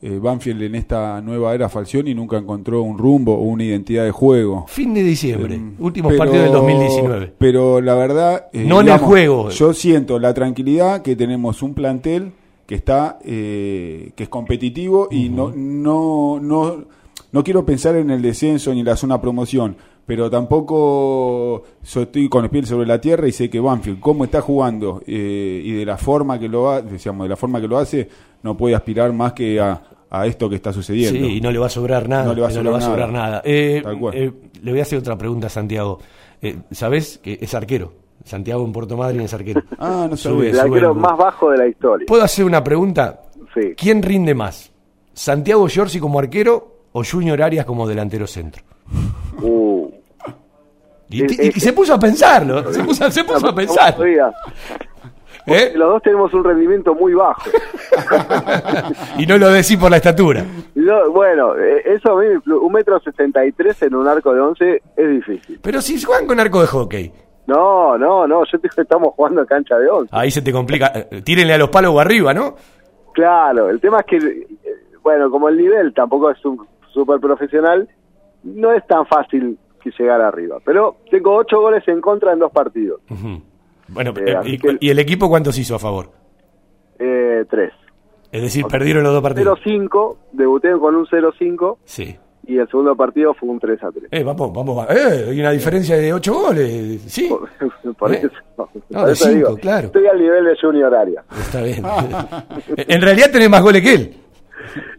eh, Banfield en esta nueva era Falcioni nunca encontró un rumbo o una identidad de juego. Fin de diciembre, últimos partidos del 2019. Pero la verdad... eh, No en el juego. Yo siento la tranquilidad que tenemos un plantel que está eh, que es competitivo y no, no, no, no quiero pensar en el descenso ni en la zona promoción, pero tampoco so- estoy con el pie sobre la tierra y sé que Banfield, cómo está jugando eh, y de la forma que lo ha- decíamos, de la forma que lo hace, no puede aspirar más que a, a esto que está sucediendo. Sí, y no le va a sobrar nada. No le va a sobrar sobrar nada. nada. Eh, Tal cual. eh, le voy a hacer otra pregunta a Santiago. Eh, ¿Sabés que es arquero? Santiago en Puerto Madryn es arquero. Ah, no Sube, el arquero más bajo de la historia. ¿Puedo hacer una pregunta? Sí. ¿Quién rinde más? ¿Santiago Giorgi como arquero o Junior Arias como delantero centro? Uh. Y, y- y se puso a pensarlo, se puso, se puso a pensar. ¿Eh? Los dos tenemos un rendimiento muy bajo. Y no lo decís por la estatura. Bueno, eh, eso a mí, un metro sesenta y tres en un arco de once es difícil. Pero si juegan con arco de hockey, No, no, no, yo te digo que estamos jugando en cancha de once. ahí se te complica. Eh, Tírenle a los palos o arriba, ¿no? Claro, el tema es que, eh, bueno, como el nivel tampoco es un súper profesional, no es tan fácil que llegar arriba. Pero tengo ocho goles en contra en dos partidos. Ujú. Bueno, Eh, eh, y, que- y el equipo cuántos hizo a favor? Eh, tres. Es decir, perdieron los dos partidos. 0-5, debuté con un 0-5 Sí. y el segundo partido fue un 3-3. Eh, vamos, vamos, va- eh, hay una diferencia de ocho goles, sí. Por Eh. eso, No, por de eso cinco, digo, claro. estoy al nivel de Junior Arias. Está bien. en realidad tenés más goles que él.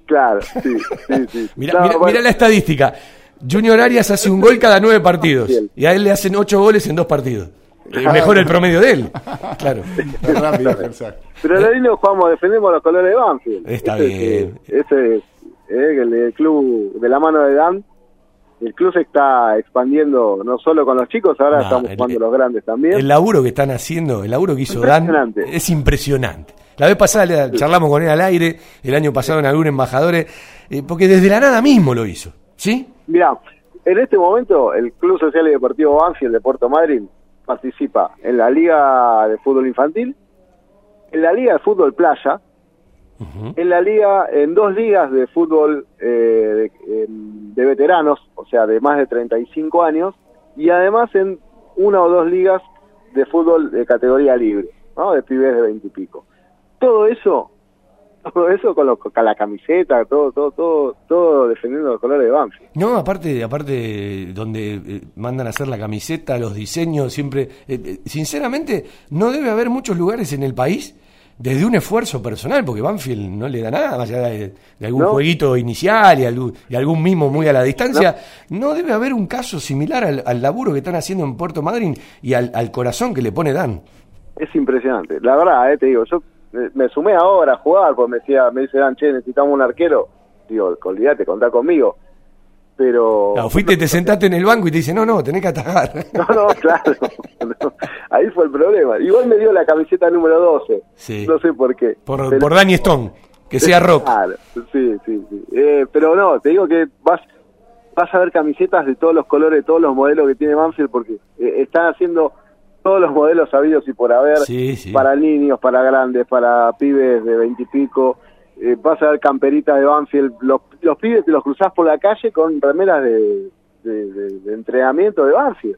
Claro, sí, sí, sí. Mira, No, mira, bueno, mira la estadística. Junior Arias hace un gol cada nueve partidos. Y a él le hacen ocho goles en dos partidos. Eh, mejor el promedio de él. Claro. Pero lo lindo jugamos, defendemos los colores de Banfield. Está Ese bien. es, ese es, eh, el, el club de la mano de Dan. El club se está expandiendo no solo con los chicos, ahora No, estamos el- jugando los grandes también. El laburo que están haciendo, el laburo que hizo Dan, es impresionante. La vez pasada le- charlamos con él al aire, el año pasado en algún embajadores, eh, porque desde la nada mismo lo hizo. ¿Sí? Mira, en este momento el Club Social y Deportivo Banfield de Puerto Madryn participa en la Liga de Fútbol Infantil, en la Liga de Fútbol Playa, en la liga, en dos ligas de fútbol eh, de, de veteranos, o sea, de más de 35 años, y además en una o dos ligas de fútbol de categoría libre, ¿no? De pibes de 20 y pico. Todo eso, todo eso con, lo- con la camiseta, todo, todo, todo, todo defendiendo los colores de Banfield. No, aparte, aparte donde eh, mandan a hacer la camiseta, los diseños, siempre, eh, eh, sinceramente, no debe haber muchos lugares en el país desde un esfuerzo personal, porque Banfield no le da nada, más allá de, de algún No. jueguito inicial y algún, y algún mimo muy a la distancia, no, debe haber un caso similar al, al laburo que están haciendo en Puerto Madryn y al, al corazón que le pone Dan. Es impresionante. La verdad, eh, te digo, yo me sumé ahora a jugar, porque me decía, me dice Dan, che, necesitamos un arquero. Digo, olvídate, contá conmigo. Pero... Claro, fuiste, te sentaste en el banco y te dice, no, no, tenés que atajar. No, no, claro. no. Ahí fue el problema. Igual me dio la camiseta número 12. Sí. No sé por qué. Por, Pero- por Danny Stone, que sea rock. Claro, sí, sí, sí. Eh, pero no, te digo que vas vas a ver camisetas de todos los colores, de todos los modelos que tiene Banfield, porque eh, están haciendo todos los modelos sabidos y por haber, Sí, sí. para niños, para grandes, para pibes de veintipico. Eh, vas a ver camperitas de Banfield. Los, los pibes te los cruzás por la calle con remeras de, de, de- de entrenamiento de Banfield.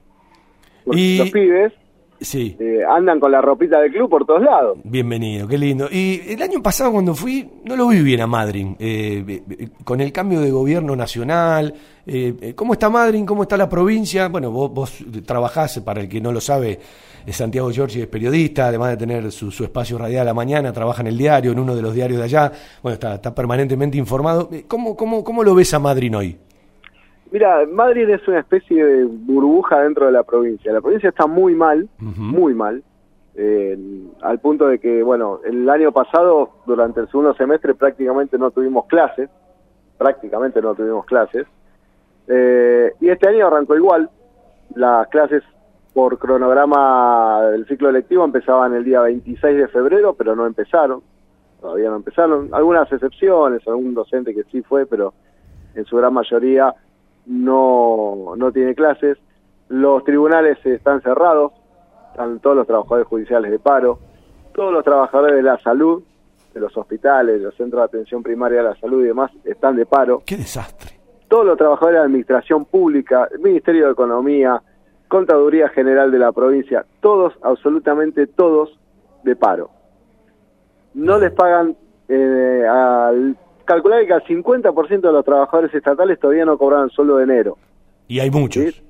Y- Los pibes Sí. eh, andan con la ropita del club por todos lados. Bienvenido, qué lindo. Y el año pasado cuando fui, no lo vi bien a Madryn, eh, eh, eh, con el cambio de gobierno nacional. eh, ¿Cómo está Madryn? ¿Cómo está la provincia? Bueno, vos, vos trabajás, para el que no lo sabe, Santiago Giorgi es periodista, además de tener su, su espacio radial a la mañana, trabaja en el diario, en uno de los diarios de allá. Bueno, está, está permanentemente informado. ¿Cómo, cómo, ¿Cómo lo ves a Madryn hoy? Mira, Madrid es una especie de burbuja dentro de la provincia. La provincia está muy mal, muy mal, eh, al punto de que, bueno, el año pasado, durante el segundo semestre, prácticamente no tuvimos clases, prácticamente no tuvimos clases, Eh, y este año arrancó igual. Las clases por cronograma del ciclo lectivo empezaban el día 26 de febrero, pero no empezaron, todavía no empezaron. Algunas excepciones, algún docente que sí fue, pero en su gran mayoría no, no tiene clases. Los tribunales están cerrados, están todos los trabajadores judiciales de paro, todos los trabajadores de la salud, de los hospitales, de los centros de atención primaria de la salud y demás, están de paro. ¡Qué desastre! Todos los trabajadores de la administración pública, el Ministerio de Economía, Contaduría General de la provincia, todos, absolutamente todos, de paro. No les pagan, eh, al, calcular que al 50% de los trabajadores estatales todavía no cobraron sueldo de enero. Y hay muchos.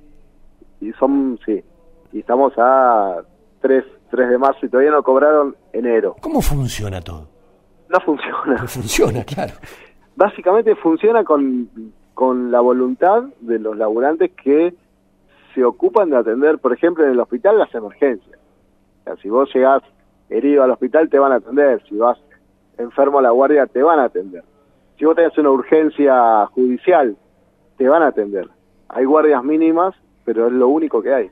Y son, sí, y estamos a 3, 3 de marzo y todavía no cobraron enero. ¿Cómo funciona todo? No funciona. No funciona, claro. Básicamente funciona con, con la voluntad de los laburantes que se ocupan de atender, por ejemplo, en el hospital las emergencias. O sea, si vos llegás herido al hospital te van a atender, si vas enfermo a la guardia te van a atender. Si vos tenés una urgencia judicial, te van a atender. Hay guardias mínimas, pero es lo único que hay.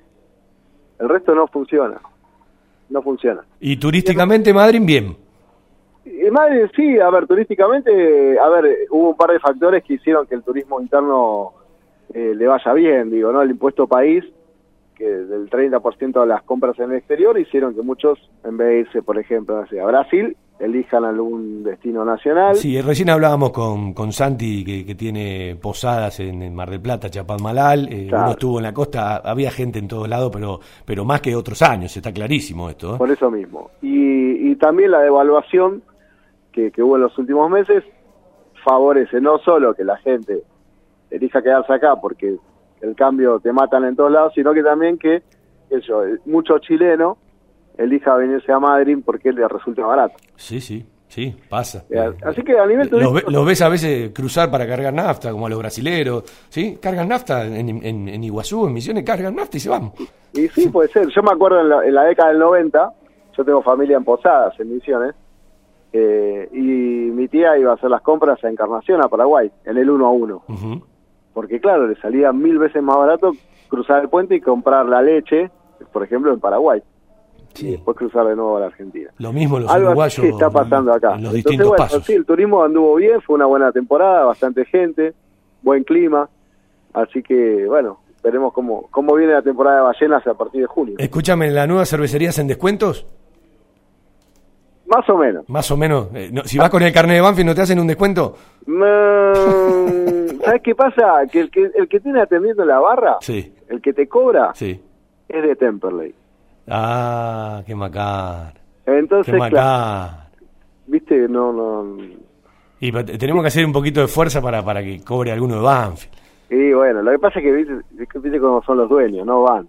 El resto no funciona. No funciona. Y turísticamente Madryn, bien. Y Madrid, sí, a ver, turísticamente, a ver, hubo un par de factores que hicieron que el turismo interno eh, le vaya bien, digo, ¿no? El impuesto país, que del 30% de las compras en el exterior, hicieron que muchos, en vez de irse, por ejemplo, a Brasil, elijan algún destino nacional. Sí, recién hablábamos con, con Santi, que, que tiene posadas en, en Mar del Plata, Chapadmalal. Eh, Claro. Uno estuvo en la costa, había gente en todos lados, pero, pero más que otros años, está clarísimo esto. ¿eh? Por eso mismo. Y, y también la devaluación que, que hubo en los últimos meses favorece no solo que la gente elija quedarse acá porque el cambio te matan en todos lados, sino que también que eso, mucho chileno elija venirse a Madrid porque le resulta barato. Sí, sí, sí, pasa. Eh, Así que a nivel Los, turístico... ve- los ves a veces cruzar para cargar nafta, como a los brasileros, ¿sí? Cargan nafta en, en, en Iguazú, en Misiones, cargan nafta y se van. Y sí, puede ser. Yo me acuerdo en la, en la década del 90, yo tengo familia en Posadas, en Misiones, eh, y mi tía iba a hacer las compras a Encarnación, a Paraguay, en el 1 a 1. Porque claro, le salía mil veces más barato cruzar el puente y comprar la leche, por ejemplo, en Paraguay. Y después cruzar de nuevo a la Argentina. Lo mismo los Algo uruguayos. así está pasando acá. en los Entonces, distintos bueno, pasos. sí, el turismo anduvo bien, fue una buena temporada, bastante gente, buen clima. Así que, bueno, veremos cómo, cómo viene la temporada de ballenas a partir de junio. Escúchame, ¿en la nueva cervecería hacen descuentos? Más o menos. Más o menos. Eh, no, si vas con el carnet de Banfield, ¿no te hacen un descuento? Mm, ¿Sabes qué pasa? Que el que el que tiene atendiendo la barra, Sí, el que te cobra, sí. es de Temperley. Ah, qué macar. Entonces, Qué claro, macar. viste, no, no. Y tenemos que hacer un poquito de fuerza para, para que cobre alguno de Banfield. Y bueno, lo que pasa es que viste, viste cómo son los dueños, no van.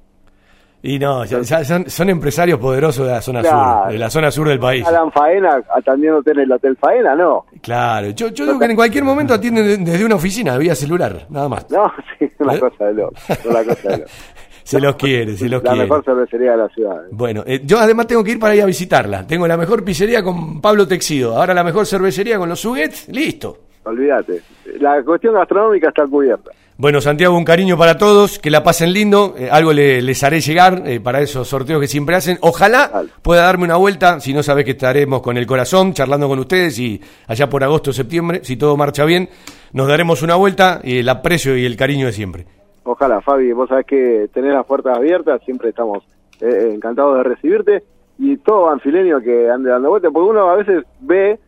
Y no, ya- ya son, son empresarios poderosos de la zona Claro. sur, de la zona sur del país. Alan Faena atendiéndote en el Hotel Faena, no. Claro, yo, yo digo que en cualquier momento atienden de- desde una oficina, vía celular, nada más. No, sí, una ¿Eh? cosa de loco. Una cosa de loco. Se los quiere, se los La quiere. mejor cervecería de la ciudad. Bueno, eh, yo además tengo que ir para ir a visitarla. Tengo la mejor pizzería con Pablo Texido, ahora la mejor cervecería con los Suguets, listo. Olvídate. La cuestión gastronómica está cubierta. Bueno, Santiago, un cariño para todos, que la pasen lindo, eh, algo le- les haré llegar eh, para esos sorteos que siempre hacen. Ojalá pueda darme una vuelta, si no sabés que estaremos con el corazón charlando con ustedes y allá por agosto o septiembre, si todo marcha bien, nos daremos una vuelta y el aprecio y el cariño de siempre. Ojalá, Fabi, vos sabés que tenés las puertas abiertas, siempre estamos eh, encantados de recibirte y todo banfileño que ande dando vueltas, porque uno a veces ve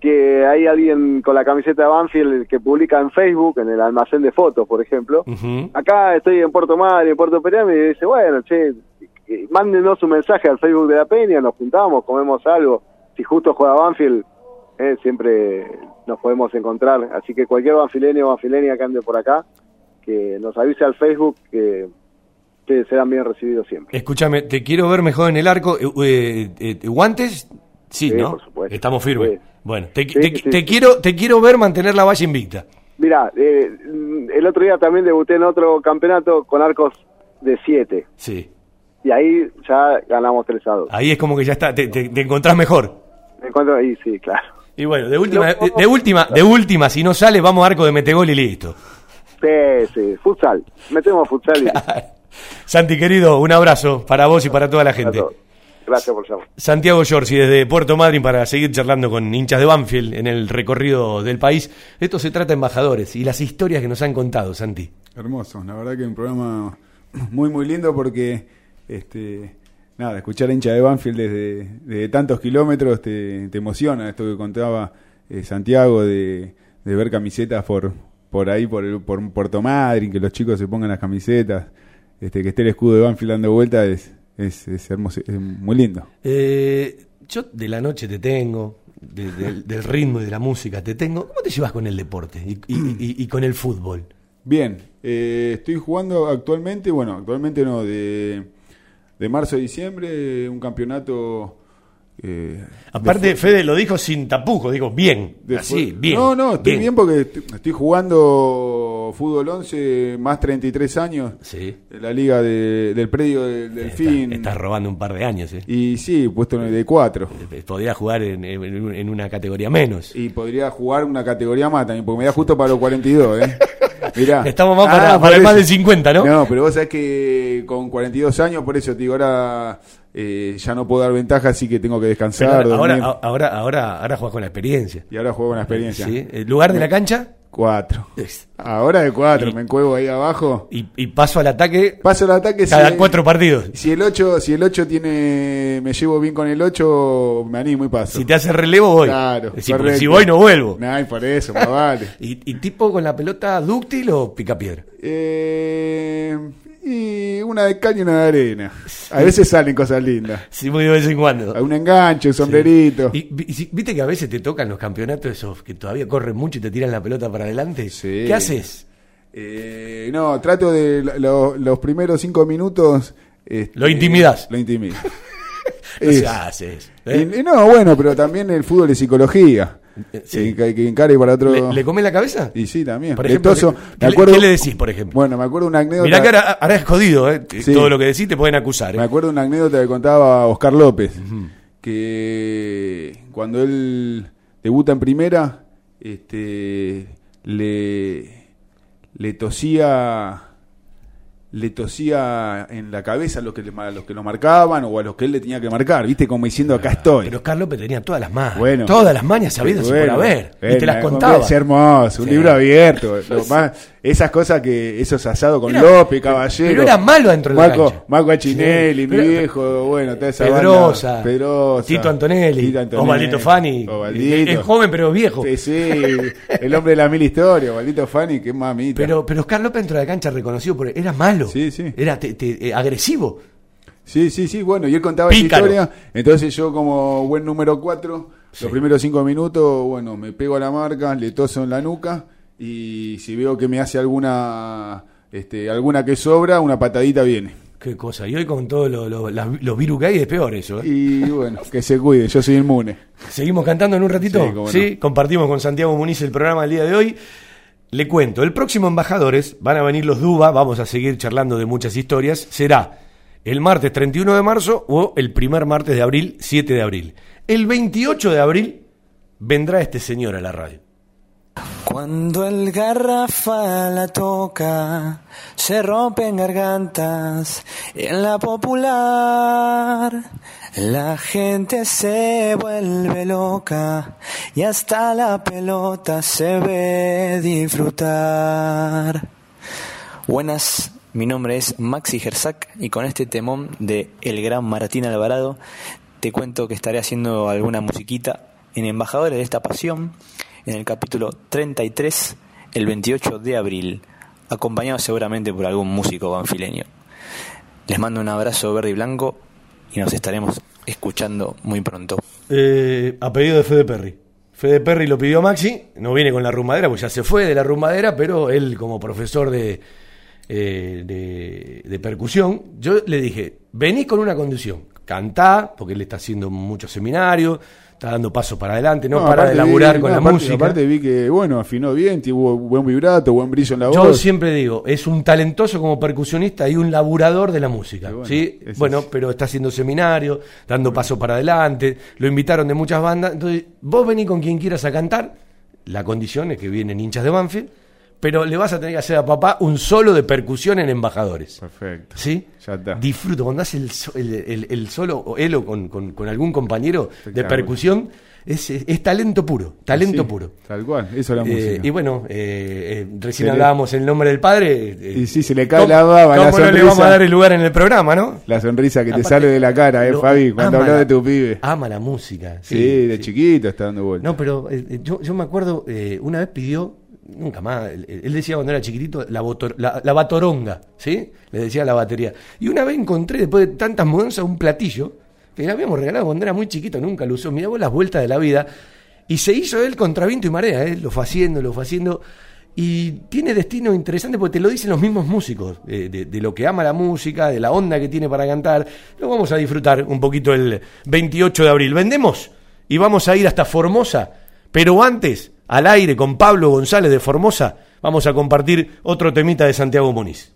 que hay alguien con la camiseta de Banfield que publica en Facebook, en el almacén de fotos, por ejemplo. Acá estoy en Puerto Madre, en Puerto Pereira, y dice, bueno, che, eh, mándenos un mensaje al Facebook de la Peña, nos juntamos, comemos algo. Si justo juega Banfield, eh, siempre nos podemos encontrar. Así que cualquier banfileño o banfileña que ande por acá, que nos avise al Facebook que, que serán bien recibidos siempre. Escúchame, te quiero ver mejor en el arco. Eh, eh, eh, ¿Guantes? Sí, Sí, ¿no? por supuesto. Estamos firmes. Sí. Bueno, te, Sí, te- quiero, te quiero ver mantener la valla invicta. Mira, eh, el otro día también debuté en otro campeonato con arcos de 7. Sí. Y ahí ya ganamos 3 a 2. Ahí es como que ya está, te, te- te encontrás mejor. Me encuentro ahí, sí, claro. Y bueno, de última, de, de última, de última, si no sale, vamos a arco de metegol y listo. Sí, sí, futsal. Metemos futsal y... Santi, querido, un abrazo para vos y para toda la gente. Gracias por llamar. Santiago Giorgi desde Puerto Madryn para seguir charlando con hinchas de Banfield en el recorrido del país. Esto se trata de embajadores y las historias que nos han contado, Santi. Hermoso, la verdad que un programa muy muy lindo porque este nada, escuchar a hincha de Banfield desde, desde tantos kilómetros te, te emociona, esto que contaba eh, Santiago de, de ver camisetas por por ahí por el, por Puerto Madryn, que los chicos se pongan las camisetas, este que esté el escudo de Banfield dando vuelta es es, es hermoso, es muy lindo. Eh, yo de la noche te tengo, de- del- del ritmo y de la música te tengo. ¿Cómo te llevas con el deporte y, y- y- y con el fútbol? Bien, eh, estoy jugando actualmente, bueno, actualmente no, de, de marzo a diciembre, un campeonato... eh, Aparte, Fede lo dijo sin tapujos, digo, bien, así, bien. No, no, estoy bien, porque estoy, estoy jugando fútbol 11 más 33 años. Sí. En la liga de- del predio del Delfín. Estás robando un par de años, ¿eh? Y sí, puesto en el de 4. Podría jugar en, en- en una categoría menos. Y podría jugar una categoría más también, porque me da justo para los 42, ¿eh? Mirá. Estamos más para- Ah, para el más de 50, ¿no? No, pero vos sabés que con 42 años, por eso te digo, ahora eh, ya no puedo dar ventaja, así que tengo que descansar. Pero ahora, dormir. ahora, ahora, ahora juegas con la experiencia. Y ahora juego con la experiencia. Sí. ¿El lugar de la cancha? Cuatro. Ahora de cuatro, Y- me encuevo ahí abajo. Y, y paso al ataque. Paso al ataque cada si- cuatro partidos. Si el 8, si el 8 tiene me llevo bien con el 8, me animo y paso. Si te hace relevo, voy. Claro. Si, voy, no vuelvo. Ay, por eso, más vale. ¿Y, y tipo con la pelota dúctil o picapiedra? Eh, y una de caña y una de arena. A veces salen cosas lindas. Sí, muy de vez en cuando. Un enganche, un sombrerito. Y, y viste que a veces te tocan los campeonatos esos que todavía corren mucho y te tiran la pelota para adelante. ¿Qué haces? Eh, no, trato de lo- lo- los primeros cinco minutos. este, Lo intimidás. Lo intimido. No Es- se hace eso, ¿eh? Y no, bueno, pero también el fútbol es psicología. Sí. Que, que encare para otro. ¿Le, le comés la cabeza? Y sí, también. Por ejemplo, ¿qué, me le- acuerdo- qué le decís, por ejemplo? Bueno, me acuerdo una anécdota. Mirá que ahora, ahora es jodido, ¿eh? Sí. Todo lo que decís te pueden acusar, ¿eh? Me acuerdo una anécdota que contaba Oscar López, que cuando él debuta en primera, este, le, le tosía le tosía en la cabeza a los que le, a los que lo marcaban o a los que él le tenía que marcar, viste como diciendo acá estoy. Pero López tenía todas las mañas. Bueno. todas las mañas sabidas y por Bueno, haber. y bueno, te las contaba. Es hermoso, un Sí. libro abierto. Lo más- esas cosas que, esos asados con López, Caballero. pero era malo dentro de la Marco, cancha. Marco Achinelli, Sí, mi pero- viejo, bueno, toda esa Pedrosa, banda. Pedrosa, Tito Antonelli, Tito Antonelli, Osvaldito Fani. Osvaldito. Es joven pero viejo. Sí, sí, el hombre de la mil historias, Osvaldito Fani, qué mamita. Pero, pero Oscar López dentro de la cancha reconocido por era malo. Sí, sí. Era te- te- eh, agresivo. Sí, sí, sí, bueno, y él contaba Pícaro. esa historia, entonces yo como buen número 4, los primeros cinco minutos, bueno, me pego a la marca, le toso en la nuca, y si veo que me hace alguna este, alguna que sobra, una patadita viene. Qué cosa. Y hoy con todos lo- lo- las- los virus que hay es peor eso. ¿eh? Y bueno, que se cuide, yo soy inmune. Seguimos cantando en un ratito. Sí, Sí, compartimos con Santiago Muniz el programa del día de hoy. Le cuento, el próximo Embajadores, van a venir los Duba, vamos a seguir charlando de muchas historias, será el martes 31 de marzo o el primer martes de abril, 7 de abril. El 28 de abril vendrá este señor a la radio. Cuando el garrafa la toca, se rompen gargantas. En la popular, la gente se vuelve loca y hasta la pelota se ve disfrutar. Buenas, mi nombre es Maxi Gersak y con este temón de El Gran Martín Alvarado te cuento que estaré haciendo alguna musiquita en Embajadores de esta Pasión en el capítulo 33 el 28 de abril, acompañado seguramente por algún músico banfileño. Les mando un abrazo verde y blanco y nos estaremos escuchando muy pronto. Eh, a pedido de Fede Perry. Fede Perry lo pidió a Maxi, no viene con la rumbadera, pues ya se fue de la rumbadera, pero él como profesor de, eh, de, de percusión, yo le dije, vení con una condición, cantá, porque él está haciendo muchos seminarios, está dando pasos para adelante, no, para de laburar vi- con no, la aparte- música. Aparte vi que, bueno, afinó bien, tuvo buen vibrato, buen brillo en la Yo voz. siempre digo, es un talentoso como percusionista y un laburador de la música. bueno, ¿sí? bueno pero está haciendo seminarios, dando paso para adelante, lo invitaron de muchas bandas. Entonces, vos venís con quien quieras a cantar, la condición es que vienen hinchas de Banfield, pero le vas a tener que hacer a papá un solo de percusión en Embajadores. Perfecto. ¿Sí? Ya está. Disfruto, cuando hace el, el, el- el solo, o él o con, con- con algún compañero de percusión, es, es- es talento puro, talento Sí, puro. Tal cual, eso es la Eh, música. y bueno, eh, eh, recién hablábamos el nombre del padre. Y sí, se le cae ¿cómo- la baba, ¿Cómo no le vamos a dar el lugar en el programa, no? La sonrisa que te sale de la cara, eh, Fabi, cuando hablas la- de tu pibe. Ama la música. Sí, Sí, de chiquito está dando vueltas. No, pero yo, yo me acuerdo, una vez pidió, nunca más, él, decía cuando era chiquitito, la batoronga, ¿sí? Le decía la batería. Y una vez encontré, después de tantas mudanzas, un platillo que le habíamos regalado cuando era muy chiquito, nunca lo usó. Mirá vos las vueltas de la vida. Y se hizo él contra viento y marea, ¿eh? lo fue haciendo, lo fue haciendo. Y tiene destino interesante porque te lo dicen los mismos músicos, eh, de, de lo que ama la música, de la onda que tiene para cantar. Lo vamos a disfrutar un poquito el 28 de abril. ¿Vendemos? Y vamos a ir hasta Formosa. Pero antes, al aire con Pablo González de Formosa, vamos a compartir otro temita de Santiago Moniz.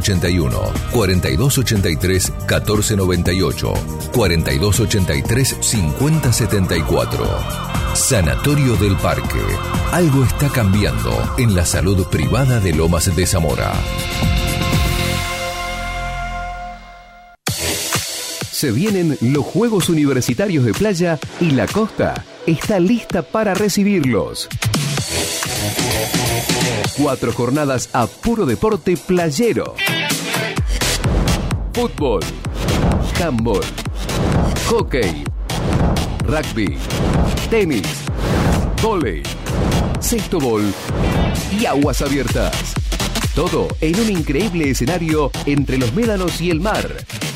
4283-5181, 4283-1498, 4283-5074. Sanatorio del Parque. Algo está cambiando en la salud privada de Lomas de Zamora. Se vienen los Juegos Universitarios de Playa y la costa está lista para recibirlos. Cuatro jornadas a puro deporte playero. Fútbol, handball, hockey, rugby, tenis, vóley, bol y aguas abiertas. Todo en un increíble escenario entre los médanos y el mar,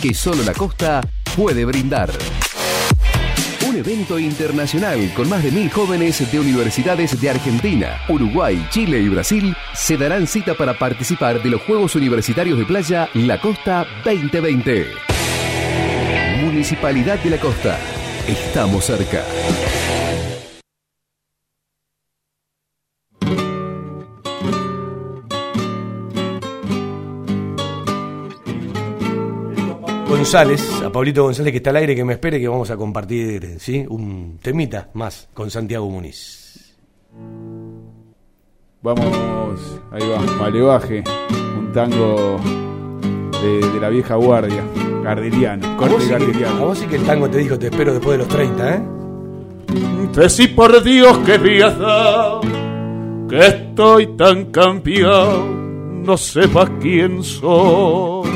que solo la costa puede brindar. Evento internacional con más de mil jóvenes de universidades de Argentina, Uruguay, Chile y Brasil se darán cita para participar de los Juegos Universitarios de Playa La Costa 2020. Municipalidad de la Costa. Estamos cerca. González, a Pablito González que está al aire, que me espere que vamos a compartir ¿sí? un temita más con Santiago Muniz. Vamos, ahí va, Malevaje, un tango de, de la vieja guardia, gardeliano, corte sí que, a gardeliano. vos sí que el tango te dijo te espero después de los 30, ¿eh? Decí por Dios que dado, que estoy tan cambiado, no sepas quién soy.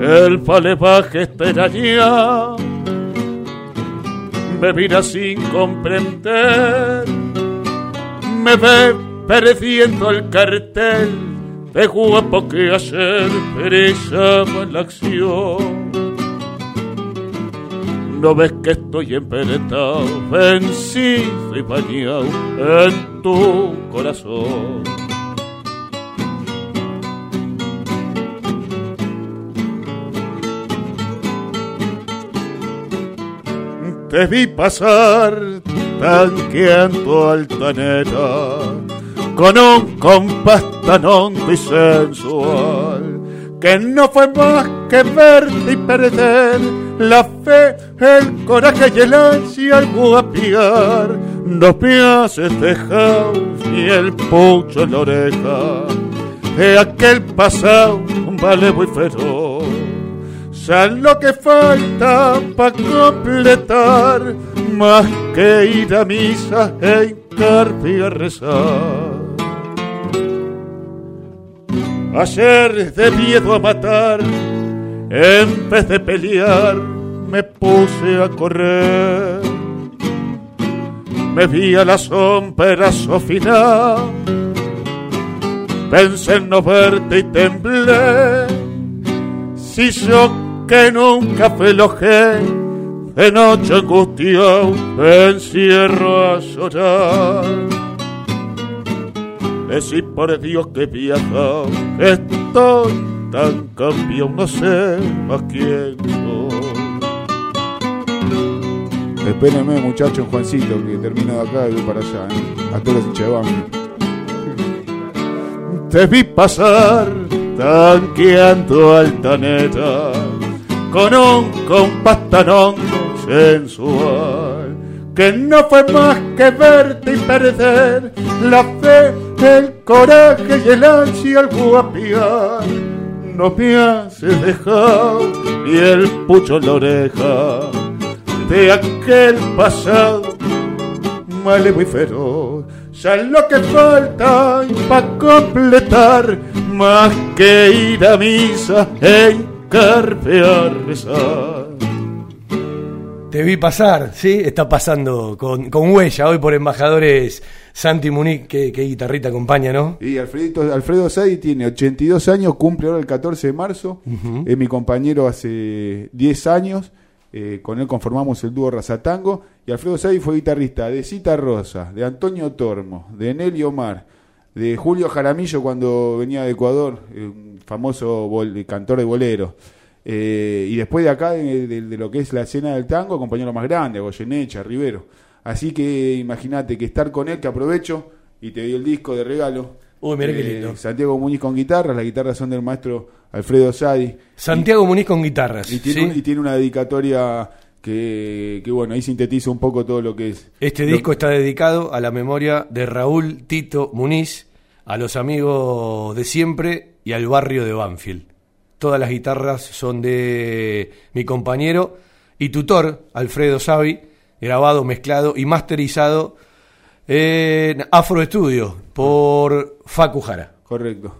El palevaje espera ya, me mira sin comprender, me ve perdiendo el cartel de guapo que ayer en la acción. No ves que estoy emperetado, vencido y bañado en tu corazón. Te vi pasar tanqueando altanera con un compás tan hondo y sensual que no fue más que verte y perder la fe, el coraje y el ansia al guapiar. Me haces dejar ni el pucho en la oreja. de aquel pasado, un vale muy feroz. San lo que falta para completar, más que ir a misa e hincarme a rezar. Ayer de miedo a matar, en vez de pelear, me puse a correr. Me vi a la sombra final, pensé en no verte y temblé. Si yo que nunca flojé, de noche angustiado, encierro a llorar. Decí por Dios que viaja, estoy tan cambiado, no sé más quién soy. Espérenme, muchachos, Juancito, que termino de acá y voy para allá. ¿eh? A todos los. Te vi pasar tanqueando altaneta con un compás tan hondo, sensual que no fue más que verte y perder la fe, el coraje y el ansia al guapiar. No me haces dejar ni el pucho en la oreja de aquel pasado malevo y feroz. Ya lo que falta para completar, más que ir a misa e hincarme a rezar. Te vi pasar, ¿sí? Está pasando con, con huella hoy por embajadores Santi Muniz, que, guitarrita acompaña, ¿no? Y Alfredito, Alfredo Sadi tiene 82 años, cumple ahora el 14 de marzo, es mi compañero hace 10 años, eh, con él conformamos el dúo Razatango, y Alfredo Sadi fue guitarrista de Cita Rosa, de Antonio Tormo, de Nelly Omar, de Julio Jaramillo cuando venía de Ecuador, eh, un famoso cantor de bolero. Eh, y después de acá, de, lo que es la escena del tango, compañero más grande, Goyenecha, Rivero. Así que imagínate que estar con él, que aprovecho y te doy el disco de regalo. Uy, mira qué lindo. Santiago Muñiz con guitarras, las guitarras son del maestro Alfredo Sadi. Santiago Muñiz con guitarras. Y tiene, y tiene una dedicatoria que, bueno, ahí sintetiza un poco todo lo que es. Este disco está dedicado a la memoria de Raúl Tito Muniz, a los amigos de siempre y al barrio de Banfield. Todas las guitarras son de mi compañero y tutor, Alfredo Savi, grabado, mezclado y masterizado en Afro Estudio por Facu Jara. Correcto.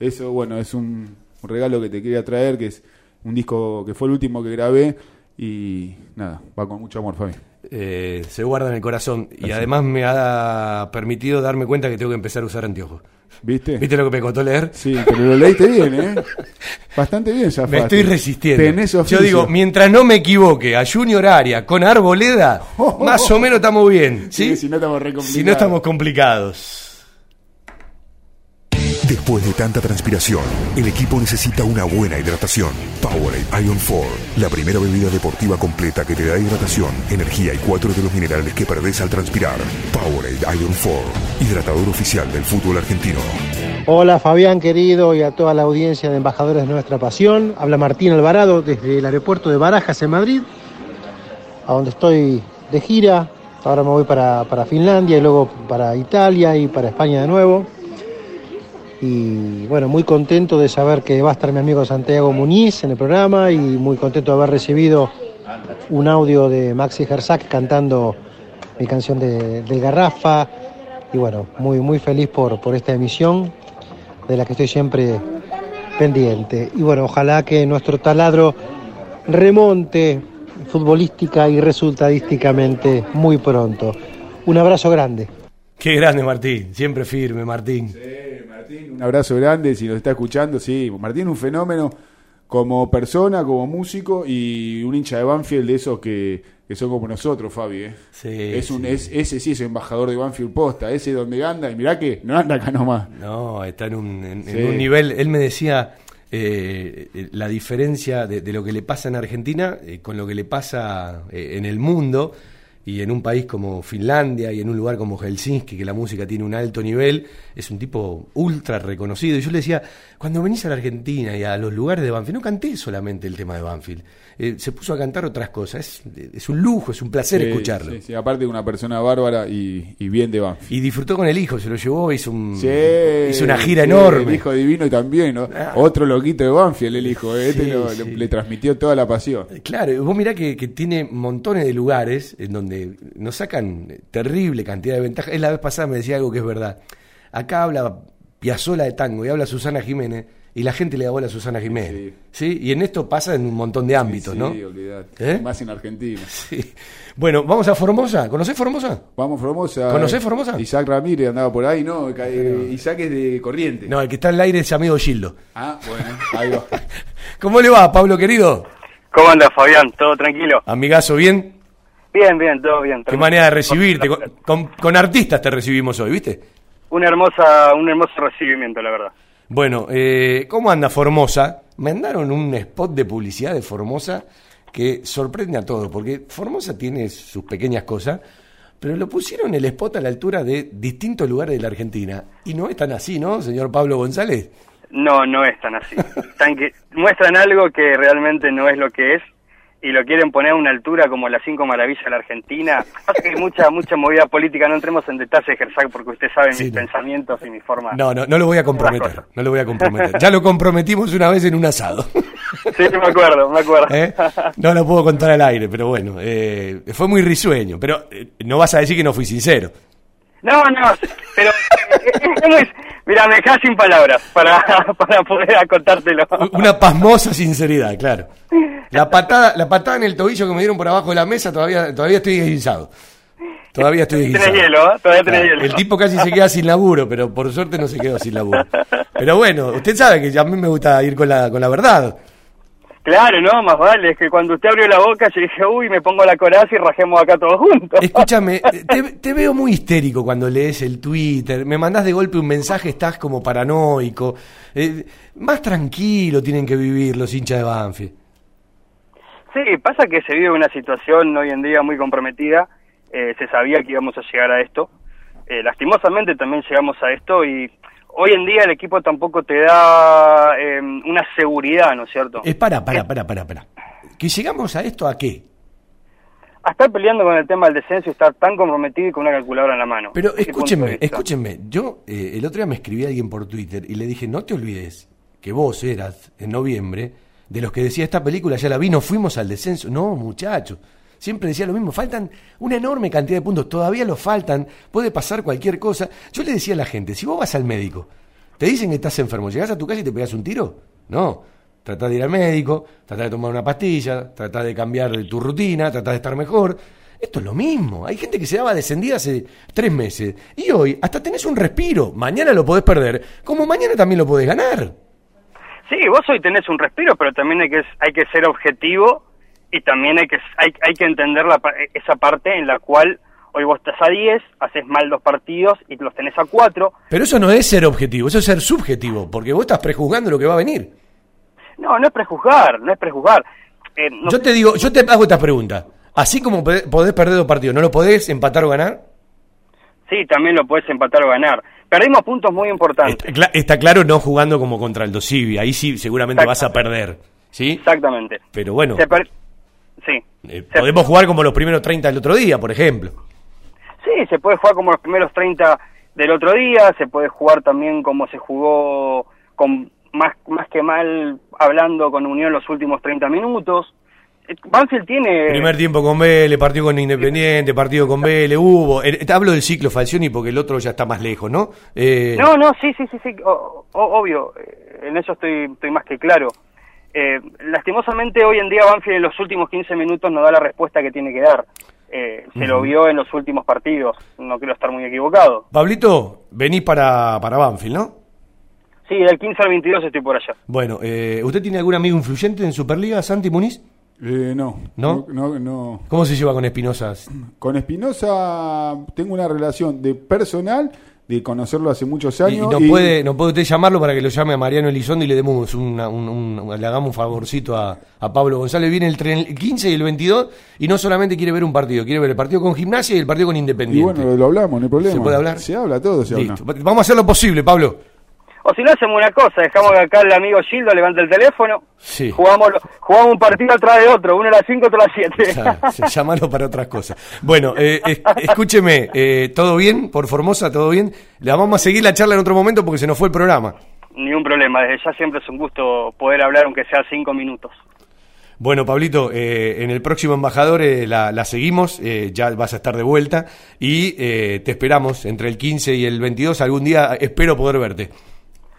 Eso, bueno, es un, regalo que te quería traer, que es un disco que fue el último que grabé y nada, va con mucho amor, Fabi. Eh, se guarda en el corazón y además me ha permitido darme cuenta que tengo que empezar a usar anteojos. ¿Viste? ¿Viste lo que me costó leer? Sí, pero lo leíste bien, ¿eh? Bastante bien, ya Me estoy resistiendo. Yo digo, mientras no me equivoque a Junior Aria con Arboleda, más o menos estamos bien. ¿sí? si no estamos Si no estamos complicados. Después de tanta transpiración, el equipo necesita una buena hidratación. Powerade Ion 4, la primera bebida deportiva completa que te da hidratación, energía y cuatro de los minerales que perdés al transpirar. Powerade Ion 4, hidratador oficial del fútbol argentino. Hola Fabián querido y a toda la audiencia de Embajadores de Nuestra Pasión. Habla Martín Alvarado desde el aeropuerto de Barajas en Madrid, a donde estoy de gira. Ahora me voy para, para Finlandia y luego para Italia y para España de nuevo y bueno, muy contento de saber que va a estar mi amigo Santiago Muñiz en el programa y muy contento de haber recibido un audio de Maxi Gersak cantando mi canción de, del Garrafa y bueno, muy, muy feliz por, por esta emisión de la que estoy siempre pendiente. Y bueno, ojalá que nuestro taladro remonte futbolística y resultadísticamente muy pronto. Un abrazo grande. Qué grande Martín, siempre firme Martín. Martín, un abrazo grande si nos está escuchando. Sí, Martín, un fenómeno como persona, como músico y un hincha de Banfield de esos que, son como nosotros, Fabi. ¿eh? Sí, es un, Es, ese sí es embajador de Banfield posta, ese donde anda, y mirá que no anda acá nomás. No, está en un, en, un nivel, él me decía eh, la diferencia de, lo que le pasa en Argentina eh, con lo que le pasa en el mundo y en un país como Finlandia y en un lugar como Helsinki, que la música tiene un alto nivel, es un tipo ultra reconocido. Y yo le decía, cuando venís a la Argentina y a los lugares de Banfield, no canté solamente el tema de Banfield, eh, se puso a cantar otras cosas. Es, es un lujo, es un placer Sí, escucharlo. sí, sí, aparte de una persona bárbara y, y bien de Banfield. Y disfrutó con el hijo, se lo llevó, hizo, un, Sí, hizo una gira enorme. El hijo divino y también, ¿no? Ah. Otro loquito de Banfield, el hijo. eh, Este lo- le, le transmitió toda la pasión. Claro, vos mirá que, que tiene montones de lugares en donde nos sacan terrible cantidad de ventajas. Es la vez pasada me decía algo que es verdad. Acá habla Piazzola de tango y habla Susana Jiménez y la gente le da bola a Susana Jiménez. Sí. Y en esto pasa en un montón de ámbitos, Sí, ¿no? olvidate. ¿Eh? Más en Argentina. Bueno, vamos a Formosa. ¿Conocés Formosa? Vamos, Formosa. ¿Conocés Formosa? Isaac Ramírez andaba por ahí, ¿no? Eh, Isaac es de Corriente. No, el que está al aire es amigo Gildo. Ah, bueno, ahí va. ¿Cómo le va, Pablo querido? ¿Cómo anda, Fabián? ¿Todo tranquilo? Amigazo, ¿bien? Bien, bien, todo bien. Qué manera de recibirte. Con, con- con artistas te recibimos hoy, ¿viste? Una hermosa, un hermoso recibimiento, la verdad. Bueno, eh, ¿cómo anda Formosa? Me mandaron un spot de publicidad de Formosa que sorprende a todos, porque Formosa tiene sus pequeñas cosas, pero lo pusieron el spot a la altura de distintos lugares de la Argentina. Y no es tan así, ¿no, señor Pablo González? No, no es tan así. Tan que muestran algo que realmente no es lo que es y lo quieren poner a una altura como las cinco maravillas de la Argentina. Pasa que hay mucha, mucha movida política, no entremos en detalles, Gersak, porque usted sabe Sí, mis no. pensamientos y mi forma. No, no, no lo voy a comprometer. No lo voy a comprometer. Ya lo comprometimos una vez en un asado. Sí, me acuerdo, me acuerdo. ¿Eh? No lo puedo contar al aire, pero bueno, eh, fue muy risueño. Pero eh, no vas a decir que no fui sincero. No, no, pero muy- mira, me dejas sin palabras para, para poder contártelo. Una pasmosa sinceridad, claro. La patada, la patada en el tobillo que me dieron por abajo de la mesa, todavía, todavía estoy guisado. Todavía estoy Tenés guisado. hielo, ¿eh? Todavía tenés hielo. El tipo casi se queda sin laburo, pero por suerte no se quedó sin laburo. Pero bueno, usted sabe que a mí me gusta ir con la, con la verdad. Claro, no, más vale, es que cuando usted abrió la boca yo dije, uy, me pongo la coraza y rajemos acá todos juntos. Escúchame, te, te veo muy histérico cuando lees el Twitter, me mandás de golpe un mensaje, estás como paranoico. Eh, más tranquilo tienen que vivir los hinchas de Banfield. Sí, pasa que se vive una situación hoy en día muy comprometida, eh, se sabía que íbamos a llegar a esto, Eh, lastimosamente también llegamos a esto y hoy en día el equipo tampoco te da eh, una seguridad, ¿no es cierto? Es para, para, para, para, para. ¿Que llegamos a esto a qué? A estar peleando con el tema del descenso y estar tan comprometido y con una calculadora en la mano. Pero escúchenme, escúchenme. Yo eh, el otro día me escribí a alguien por Twitter y le dije, no te olvides que vos eras, en noviembre, de los que decía, esta película ya la vi, no fuimos al descenso. No, muchachos. Siempre decía lo mismo, faltan una enorme cantidad de puntos, todavía lo faltan, puede pasar cualquier cosa. Yo le decía a la gente, si vos vas al médico, te dicen que estás enfermo, llegás a tu casa y te pegas un tiro, no. Tratá de ir al médico, tratá de tomar una pastilla, tratá de cambiar tu rutina, tratá de estar mejor. Esto es lo mismo. Hay gente que se daba descendida hace tres meses. Y hoy hasta tenés un respiro. Mañana lo podés perder, como mañana también lo podés ganar. Sí, vos hoy tenés un respiro, pero también hay que, hay que ser objetivo y también hay que, hay, hay que entender la, esa parte en la cual hoy vos estás a 10, haces mal dos partidos y los tenés a 4. Pero eso no es ser objetivo, eso es ser subjetivo, porque vos estás prejuzgando lo que va a venir. No, no es prejuzgar, no es prejuzgar. Eh, no Yo te digo, yo te hago esta pregunta. Así como podés podés perder dos partidos, ¿no lo podés empatar o ganar? Sí, también lo puedes empatar o ganar. Perdimos puntos muy importantes. Está claro no jugando como contra el Dosivi, ahí sí seguramente vas a perder, ¿sí? Exactamente. Pero bueno, Se per- Sí. eh, podemos jugar como los primeros 30 del otro día, por ejemplo. Sí, se puede jugar como los primeros 30 del otro día, se puede jugar también como se jugó con más, más que mal hablando con Unión los últimos 30 minutos. Banfield tiene... Primer tiempo con Vélez, partido con Independiente, partido con Vélez, hubo. eh, te hablo del ciclo Falcioni porque el otro ya está más lejos, ¿no? Eh, No, no, sí, sí, sí, sí, o- o- obvio, eh, en eso estoy, estoy más que claro. Eh, lastimosamente hoy en día Banfield en los últimos 15 minutos no da la respuesta que tiene que dar. Eh, se lo vio en los últimos partidos, no quiero estar muy equivocado. Pablito, venís para, para Banfield, ¿no? Sí, del 15 al 22 estoy por allá. Bueno, eh, ¿usted tiene algún amigo influyente en Superliga, Santi Muniz? Eh, no, ¿No? no, no. ¿Cómo se lleva con Espinosa? Con Espinosa tengo una relación de personal de conocerlo hace muchos Y años. no y- puede, no puede usted llamarlo para que lo llame a Mariano Elizondo y le demos una- un, un- le hagamos un favorcito a, a Pablo González. Viene el, tren- el 15 y el 22 y no solamente quiere ver un partido, quiere ver el partido con gimnasia y el partido con y Independiente. bueno, lo hablamos, no hay problema. ¿Se puede hablar? Se habla todo, se Listo. habla. Vamos a hacer lo posible, Pablo. O si no, hacemos una cosa, dejamos que acá el amigo Gildo levante el teléfono, Sí. jugamos, jugamos un partido atrás de otro, uno a las 5, otro a las 7. Claro, llámalo para otras cosas. Bueno, eh, es- escúcheme, eh, ¿todo bien por Formosa? ¿Todo bien? La vamos a seguir la charla en otro momento porque se nos fue el programa. Ningún problema, desde ya siempre es un gusto poder hablar, aunque sea 5 minutos. Bueno, Pablito, eh, en el próximo embajador eh, la, la seguimos, eh, ya vas a estar de vuelta y eh, te esperamos entre el 15 y el 22. Algún día espero poder verte.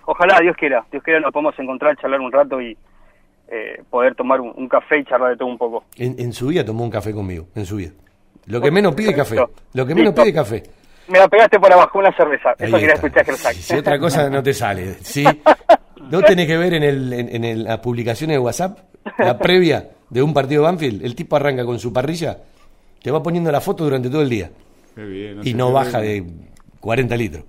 Ojalá, Dios quiera, Dios quiera nos podemos encontrar, charlar un rato y eh, poder tomar un, un café y charlar de todo un poco. En, en su vida tomó un café conmigo, en su vida. Lo que menos pide café. Lo que menos Listo. pide café. Me la pegaste por abajo, una cerveza, Ahí eso quería escuchar que lo saque. Si otra cosa no te sale, ¿sí? ¿No tenés que ver en, el, en, en el- las publicaciones de WhatsApp, la previa de un partido de Banfield? El tipo arranca con su parrilla, te va poniendo la foto durante todo el día. Qué bien, y no baja bien. de 40 litros.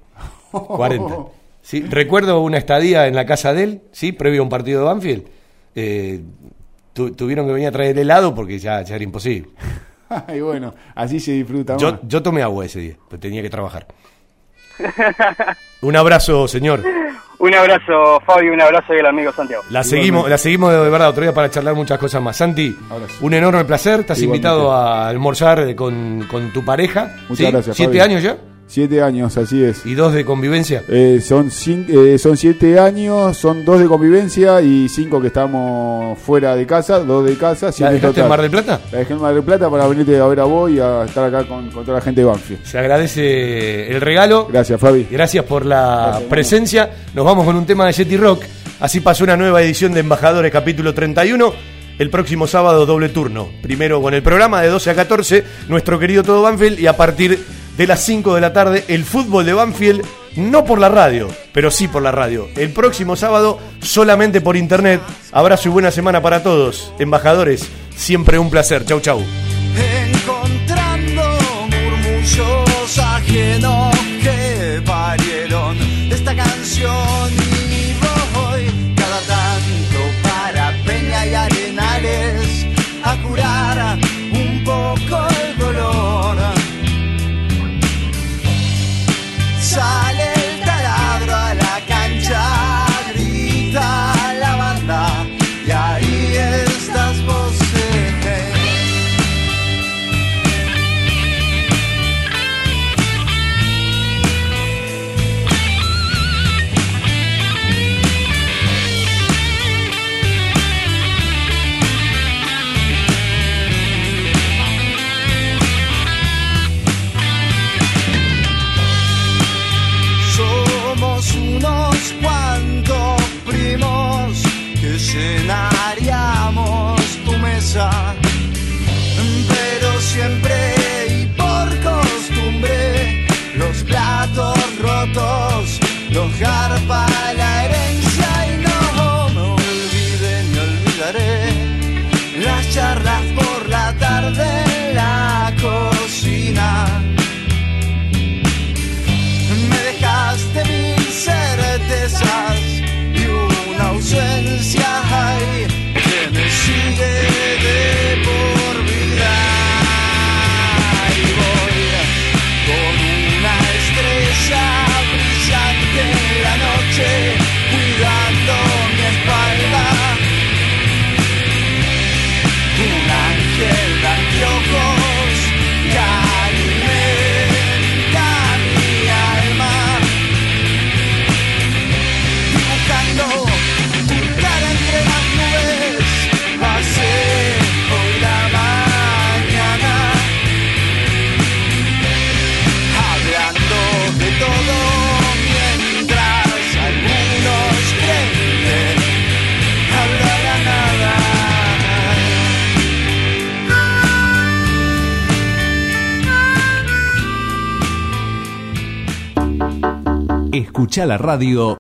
40. Sí, recuerdo una estadía en la casa de él, sí, previo a un partido de Banfield. Eh, tu- tuvieron que venir a traer helado porque ya, ya era imposible. y bueno, así se disfruta Yo, más. yo tomé agua ese día, pues tenía que trabajar. Un abrazo, señor. Un abrazo, Fabio, un abrazo y el amigo Santiago. La seguimos, la seguimos de verdad otro día para charlar muchas cosas más. Santi, un enorme placer. Estás Igualmente. invitado a almorzar con, con tu pareja. Muchas ¿sí? gracias. ¿Siete años ya? Siete años, así es. ¿Y dos de convivencia? Eh, son, eh, son siete años, son dos de convivencia y cinco que estamos fuera de casa, dos de casa. ¿La dejaste en Mar del Plata? La dejé en Mar del Plata para venirte a ver a vos y a estar acá con, con toda la gente de Banfield. Se agradece el regalo. Gracias, Fabi. Gracias por la presencia. Nos vamos con un tema de Jetty Rock. Así pasó una nueva edición de Embajadores, capítulo 31. El próximo sábado, doble turno. Primero con el programa de 12 a 14, nuestro querido Todo Banfield. Y a partir de las 5 de la tarde, el fútbol de Banfield. No por la radio, pero sí por la radio. El próximo sábado, solamente por internet. Abrazo y buena semana para todos. Embajadores, siempre un placer. Chau, chau. encontrando murmullos ajenos que parieron esta canción Escucha la radio